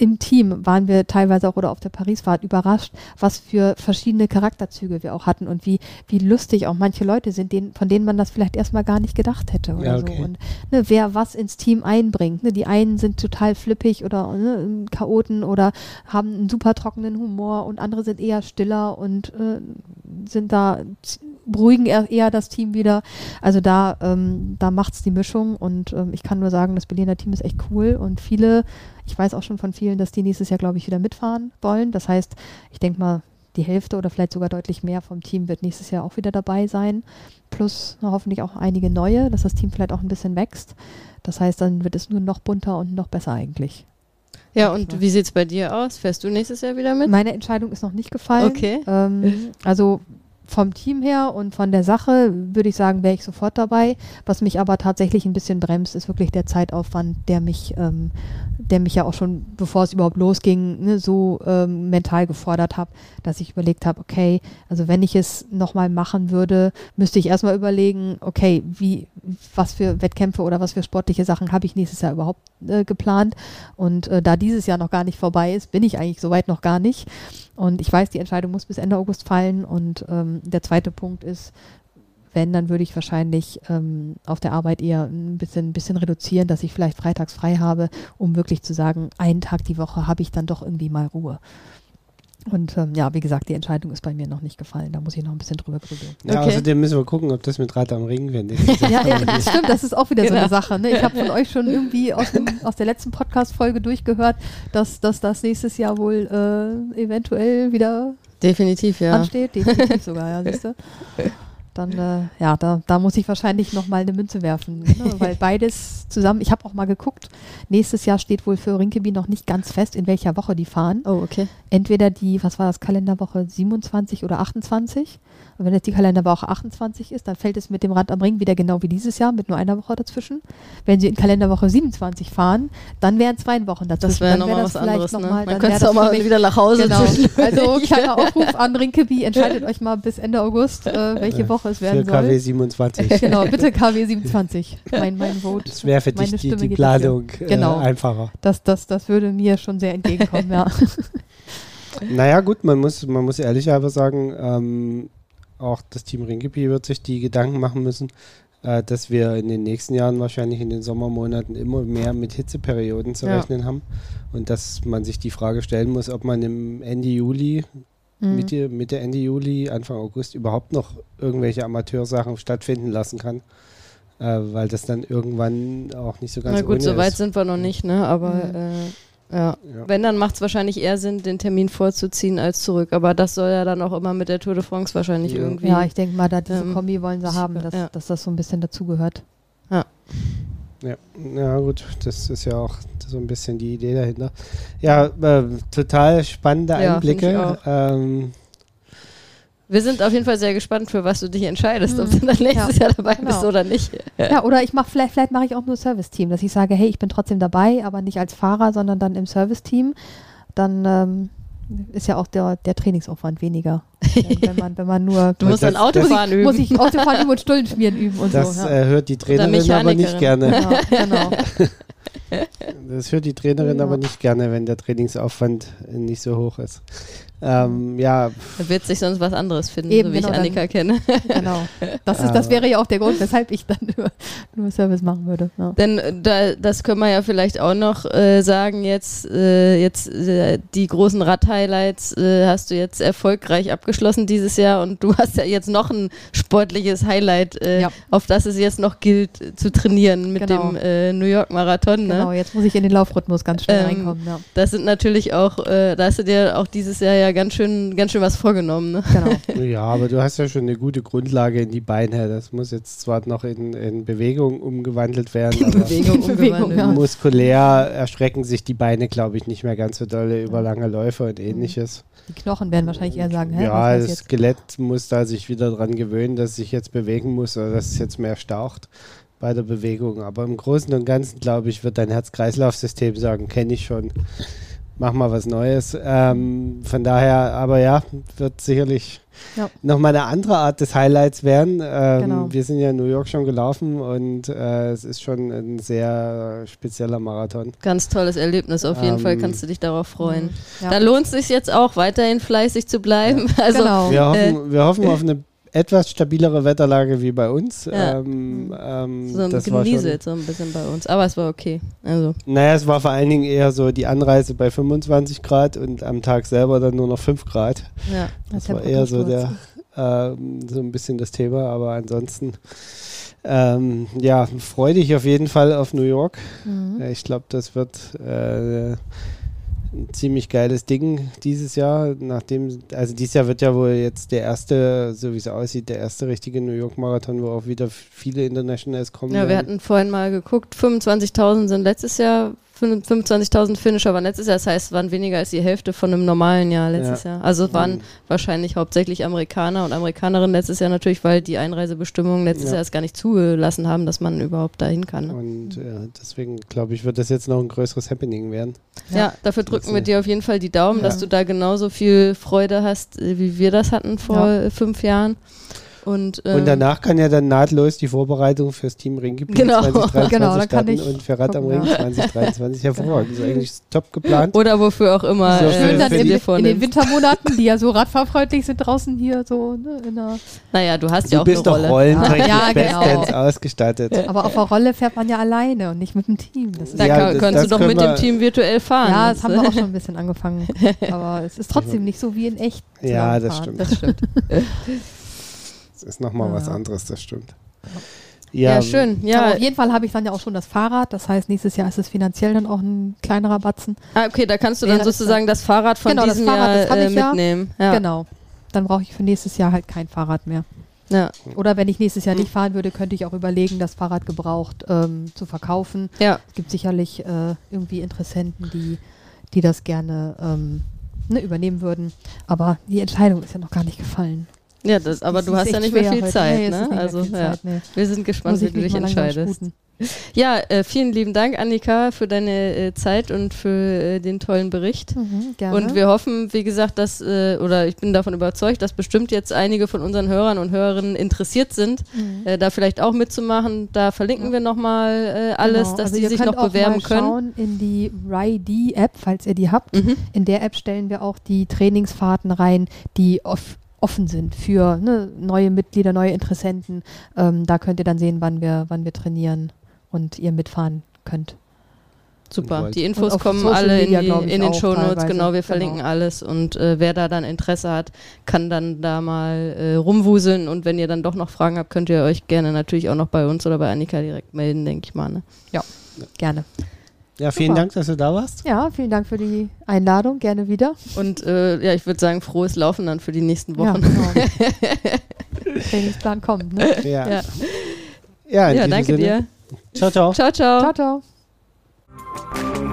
im Team waren wir teilweise auch oder auf der Parisfahrt überrascht, was für verschiedene Charakterzüge wir auch hatten und wie, wie lustig auch manche Leute sind, denen, von denen man das vielleicht erstmal gar nicht gedacht hätte oder ja, okay. so. Und ne, wer was ins Team einbringt. Ne, die einen sind total flippig oder ne, Chaoten oder haben einen super trockenen Humor und andere sind eher stiller und äh, sind da beruhigen eher, das Team wieder. Also da, ähm, da macht es die Mischung und ähm, ich kann nur sagen, das Berliner Team ist echt cool und viele ich weiß auch schon von vielen, dass die nächstes Jahr, glaube ich, wieder mitfahren wollen. Das heißt, ich denke mal, die Hälfte oder vielleicht sogar deutlich mehr vom Team wird nächstes Jahr auch wieder dabei sein. Plus hoffentlich auch einige neue, dass das Team vielleicht auch ein bisschen wächst. Das heißt, dann wird es nur noch bunter und noch besser eigentlich. Ja, und wie sieht es bei dir aus? Fährst du nächstes Jahr wieder mit? Meine Entscheidung ist noch nicht gefallen. Okay. Ähm, also vom Team her und von der Sache würde ich sagen, wäre ich sofort dabei. Was mich aber tatsächlich ein bisschen bremst, ist wirklich der Zeitaufwand, der mich, ähm, der mich ja auch schon, bevor es überhaupt losging, ne, so ähm, mental gefordert habe, dass ich überlegt habe, okay, also wenn ich es nochmal machen würde, müsste ich erstmal überlegen, okay, wie, was für Wettkämpfe oder was für sportliche Sachen habe ich nächstes Jahr überhaupt äh, geplant. Und äh, da dieses Jahr noch gar nicht vorbei ist, bin ich eigentlich soweit noch gar nicht. Und ich weiß, die Entscheidung muss bis Ende August fallen. Und ähm, der zweite Punkt ist, wenn, dann würde ich wahrscheinlich ähm, auf der Arbeit eher ein bisschen, ein bisschen reduzieren, dass ich vielleicht freitags frei habe, um wirklich zu sagen, einen Tag die Woche habe ich dann doch irgendwie mal Ruhe. Und ähm, ja, wie gesagt, die Entscheidung ist bei mir noch nicht gefallen. Da muss ich noch ein bisschen drüber grübeln. Ja, okay. außerdem müssen wir gucken, ob das mit Rad am Ring wird. ja, ja, das stimmt, das ist auch wieder genau. so eine genau. Sache. Ne? Ich habe von euch schon irgendwie aus, dem, aus der letzten Podcast-Folge durchgehört, dass, dass das nächstes Jahr wohl äh, eventuell wieder Definitiv, ja. ansteht. Definitiv sogar, ja, siehst du. dann äh, ja, da, da muss ich wahrscheinlich noch mal eine Münze werfen, ne? weil beides zusammen. Ich habe auch mal geguckt. Nächstes Jahr steht wohl für Rinkeby noch nicht ganz fest, in welcher Woche die fahren. Oh, okay. Entweder die, was war das, Kalenderwoche 27 oder 28. Wenn jetzt die Kalenderwoche 28 ist, dann fällt es mit dem Rad am Ring wieder genau wie dieses Jahr, mit nur einer Woche dazwischen. Wenn sie in Kalenderwoche 27 fahren, dann wären zwei Wochen dazwischen. Das wäre nochmal was anderes. Ne? mal, Man könnte auch mal wieder nach Hause genau. Also kleiner Aufruf an Rinkeby, entscheidet euch mal bis Ende August, äh, welche Woche es werden für soll. KW 27. Genau, bitte KW 27. Mein, mein Vote. Das wäre für dich die, die Planung äh, genau. einfacher. Das, das, das würde mir schon sehr entgegenkommen, ja. Naja, gut, man muss, man muss ehrlich sagen, ähm, auch das Team Ringipi wird sich die Gedanken machen müssen, äh, dass wir in den nächsten Jahren wahrscheinlich in den Sommermonaten immer mehr mit Hitzeperioden zu ja. rechnen haben und dass man sich die Frage stellen muss, ob man im Ende Juli, mhm. Mitte, Mitte, Ende Juli, Anfang August überhaupt noch irgendwelche Amateursachen stattfinden lassen kann. äh, weil das dann irgendwann auch nicht so ganz Na gut, so weit ist. sind wir noch nicht, ne? Aber Mhm. äh, ja. Ja. Wenn, dann macht es wahrscheinlich eher Sinn, den Termin vorzuziehen als zurück. Aber das soll ja dann auch immer mit der Tour de France wahrscheinlich Ja. irgendwie. Ja, ich denke mal, da diese Ähm, Kombi wollen sie haben, dass, ja. dass das so ein bisschen dazugehört. Ja, ja gut, das ist ja auch so ein bisschen die Idee dahinter. Ja, äh, total spannende Ja, Einblicke. Ähm, Wir sind auf jeden Fall sehr gespannt, für was du dich entscheidest, ob Mhm. du dann nächstes Ja, Jahr dabei genau. bist oder nicht. Ja, oder ich mache vielleicht, vielleicht mache ich auch nur Service-Team, dass ich sage, hey, ich bin trotzdem dabei, aber nicht als Fahrer, sondern dann im Service-Team. Dann ähm, ist ja auch der, der Trainingsaufwand weniger. wenn, man, wenn man nur Du musst Das- dann Autofahren üben. muss ich Autofahren üben und Stullen schmieren üben und das so. Ja. äh, hört die Trainerin aber nicht gerne. Ja, genau. Das hört die Trainerin Ja. aber nicht gerne, wenn der Trainingsaufwand nicht so hoch ist. Ähm, ja, Da wird sich sonst was anderes finden, Eben, so wie genau, ich dann- Annika kenne. genau. Das, ist, das wäre ja auch der Grund, weshalb ich dann nur, nur Service machen würde. Ja. Denn äh, da, das können wir ja vielleicht auch noch äh, sagen, jetzt, äh, jetzt äh, die großen Rad-Highlights äh, hast du jetzt erfolgreich abgeschlossen dieses Jahr und du hast ja jetzt noch ein sportliches Highlight, äh, Ja. auf das es jetzt noch gilt äh, zu trainieren mit Genau. dem äh, New York Marathon. Ne? Genau, jetzt muss ich in den Laufrhythmus ganz schnell Ähm, reinkommen. Ja. Das sind natürlich auch, äh, da hast du dir auch dieses Jahr ja ganz schön, ganz schön was vorgenommen. Ne? Genau. ja, aber du hast ja schon eine gute Grundlage in die Beine. Das muss jetzt zwar noch in, in Bewegung umgewandelt werden, aber Bewegung, Bewegung, umgewandelt. ja. muskulär erstrecken sich die Beine, glaube ich, nicht mehr ganz so dolle über lange Läufe und ähnliches. Die Knochen werden wahrscheinlich eher sagen, hä, ja, das jetzt? Skelett muss da sich wieder dran gewöhnen, dass es sich jetzt bewegen muss oder dass es jetzt mehr staucht bei der Bewegung. Aber im Großen und Ganzen, glaube ich, wird dein Herz-Kreislauf-System sagen, kenne ich schon, mach mal was Neues. Ähm, von daher, aber ja, wird sicherlich Ja. nochmal eine andere Art des Highlights werden. Ähm, Genau. Wir sind ja in New York schon gelaufen und äh, es ist schon ein sehr spezieller Marathon. Ganz tolles Erlebnis, auf jeden Ähm, Fall kannst du dich darauf freuen. Ja. Da lohnt es sich jetzt auch weiterhin fleißig zu bleiben. Also genau. Wir hoffen, wir hoffen auf eine etwas stabilere Wetterlage wie bei uns. Ja. Ähm, ähm, so ein das Genieselt so ein bisschen bei uns, aber es war okay. Also naja, es war vor allen Dingen eher so die Anreise bei 25 Grad und am Tag selber dann nur noch 5 Grad. ja. Das war eher so der ähm, so ein bisschen das Thema, aber ansonsten ähm, ja, freu dich auf jeden Fall auf New York. Mhm. Ja, Ich glaube, das wird äh, ein ziemlich geiles Ding dieses Jahr. Nachdem, also dieses Jahr wird ja wohl jetzt der erste, so wie es aussieht, der erste richtige New York Marathon, wo auch wieder viele Internationals kommen. ja, wir werden. hatten vorhin mal geguckt, 25.000 sind letztes Jahr, 25.000 Finisher waren letztes Jahr, das heißt, es waren weniger als die Hälfte von einem normalen Jahr letztes Jahr. Also es waren Mhm. wahrscheinlich hauptsächlich Amerikaner und Amerikanerinnen letztes Jahr natürlich, weil die Einreisebestimmungen letztes Ja. Jahr es gar nicht zugelassen haben, dass man überhaupt dahin kann. Ne? Und äh, deswegen glaube ich, wird das jetzt noch ein größeres Happening werden. Ja, dafür drücken wir dir auf jeden Fall die Daumen, Ja. dass du da genauso viel Freude hast, äh, wie wir das hatten vor Ja. fünf Jahren. Und, ähm, und danach kann ja dann nahtlos die Vorbereitung fürs Team Ringgebiet Genau. 2023 Genau, dann kann starten ich und für Rad am Ring ja. 2023 hervorragend. Das ist eigentlich top geplant. oder wofür auch immer So äh, schön Schön dann in, in den. Wintermonaten, die ja so radfahrfreundlich sind, draußen hier so ne, in der Naja, du hast ja Du auch bist eine doch Rolle. rollentechnisch Ja, genau. bestens ausgestattet. Aber auf der Rolle fährt man ja alleine und nicht mit dem Team. Das ist Da Ja, kann, das- kannst das du doch mit dem Team virtuell fahren. ja, das haben wir auch schon ein bisschen angefangen. Aber es ist trotzdem nicht so wie in echt. Ja, das stimmt. Das stimmt. Das ist nochmal was Ja. anderes, das stimmt. Ja, schön. Aber Ja, auf jeden Fall habe ich dann ja auch schon das Fahrrad. Das heißt, nächstes Jahr ist es finanziell dann auch ein kleinerer Batzen. ah, okay, da kannst du dann das sozusagen das Fahrrad von Genau, das diesem Fahrrad, Jahr äh, ich ja. mitnehmen. Ja. Genau. Dann brauche ich für nächstes Jahr halt kein Fahrrad mehr. Ja. Oder wenn ich nächstes Hm. Jahr nicht fahren würde, könnte ich auch überlegen, das Fahrrad gebraucht ähm, zu verkaufen. ja. Es gibt sicherlich äh, irgendwie Interessenten, die, die das gerne ähm, ne, übernehmen würden. Aber die Entscheidung ist ja noch gar nicht gefallen. Ja, das, aber Das du hast ja nicht mehr viel heute. Zeit, Nee, ne? Also, ja. Zeit, nee. Wir sind gespannt, wie du dich entscheidest. Ja, äh, vielen lieben Dank, Annika, für deine äh, Zeit und für äh, den tollen Bericht. Mhm, gerne. Und wir hoffen, wie gesagt, dass, äh, oder ich bin davon überzeugt, dass bestimmt jetzt einige von unseren Hörern und Hörerinnen interessiert sind, Mhm. äh, da vielleicht auch mitzumachen. Da verlinken Ja. wir nochmal äh, alles, Genau. dass also die sich noch auch bewerben mal können. schauen in die RIDE-App, falls ihr die habt. Mhm. In der App stellen wir auch die Trainingsfahrten rein, die off offen sind für ne, neue Mitglieder, neue Interessenten. Ähm, da könnt ihr dann sehen, wann wir, wann wir trainieren und ihr mitfahren könnt. Super, die Infos kommen alle in, die, in den Shownotes, genau, wir verlinken genau. alles und äh, wer da dann Interesse hat, kann dann da mal äh, rumwuseln und wenn ihr dann doch noch Fragen habt, könnt ihr euch gerne natürlich auch noch bei uns oder bei Annika direkt melden, denke ich mal. Ne? Ja, gerne. Ja, vielen Super. Dank, dass du da warst. Ja, vielen Dank für die Einladung, gerne wieder. Und äh, ja, ich würde sagen, frohes Laufen dann für die nächsten Wochen. Ja, genau. Trainingsplan kommt, ne? Ja. Ja, ja, ja danke Sinne. dir. Ciao, ciao. Ciao, ciao. Ciao, ciao.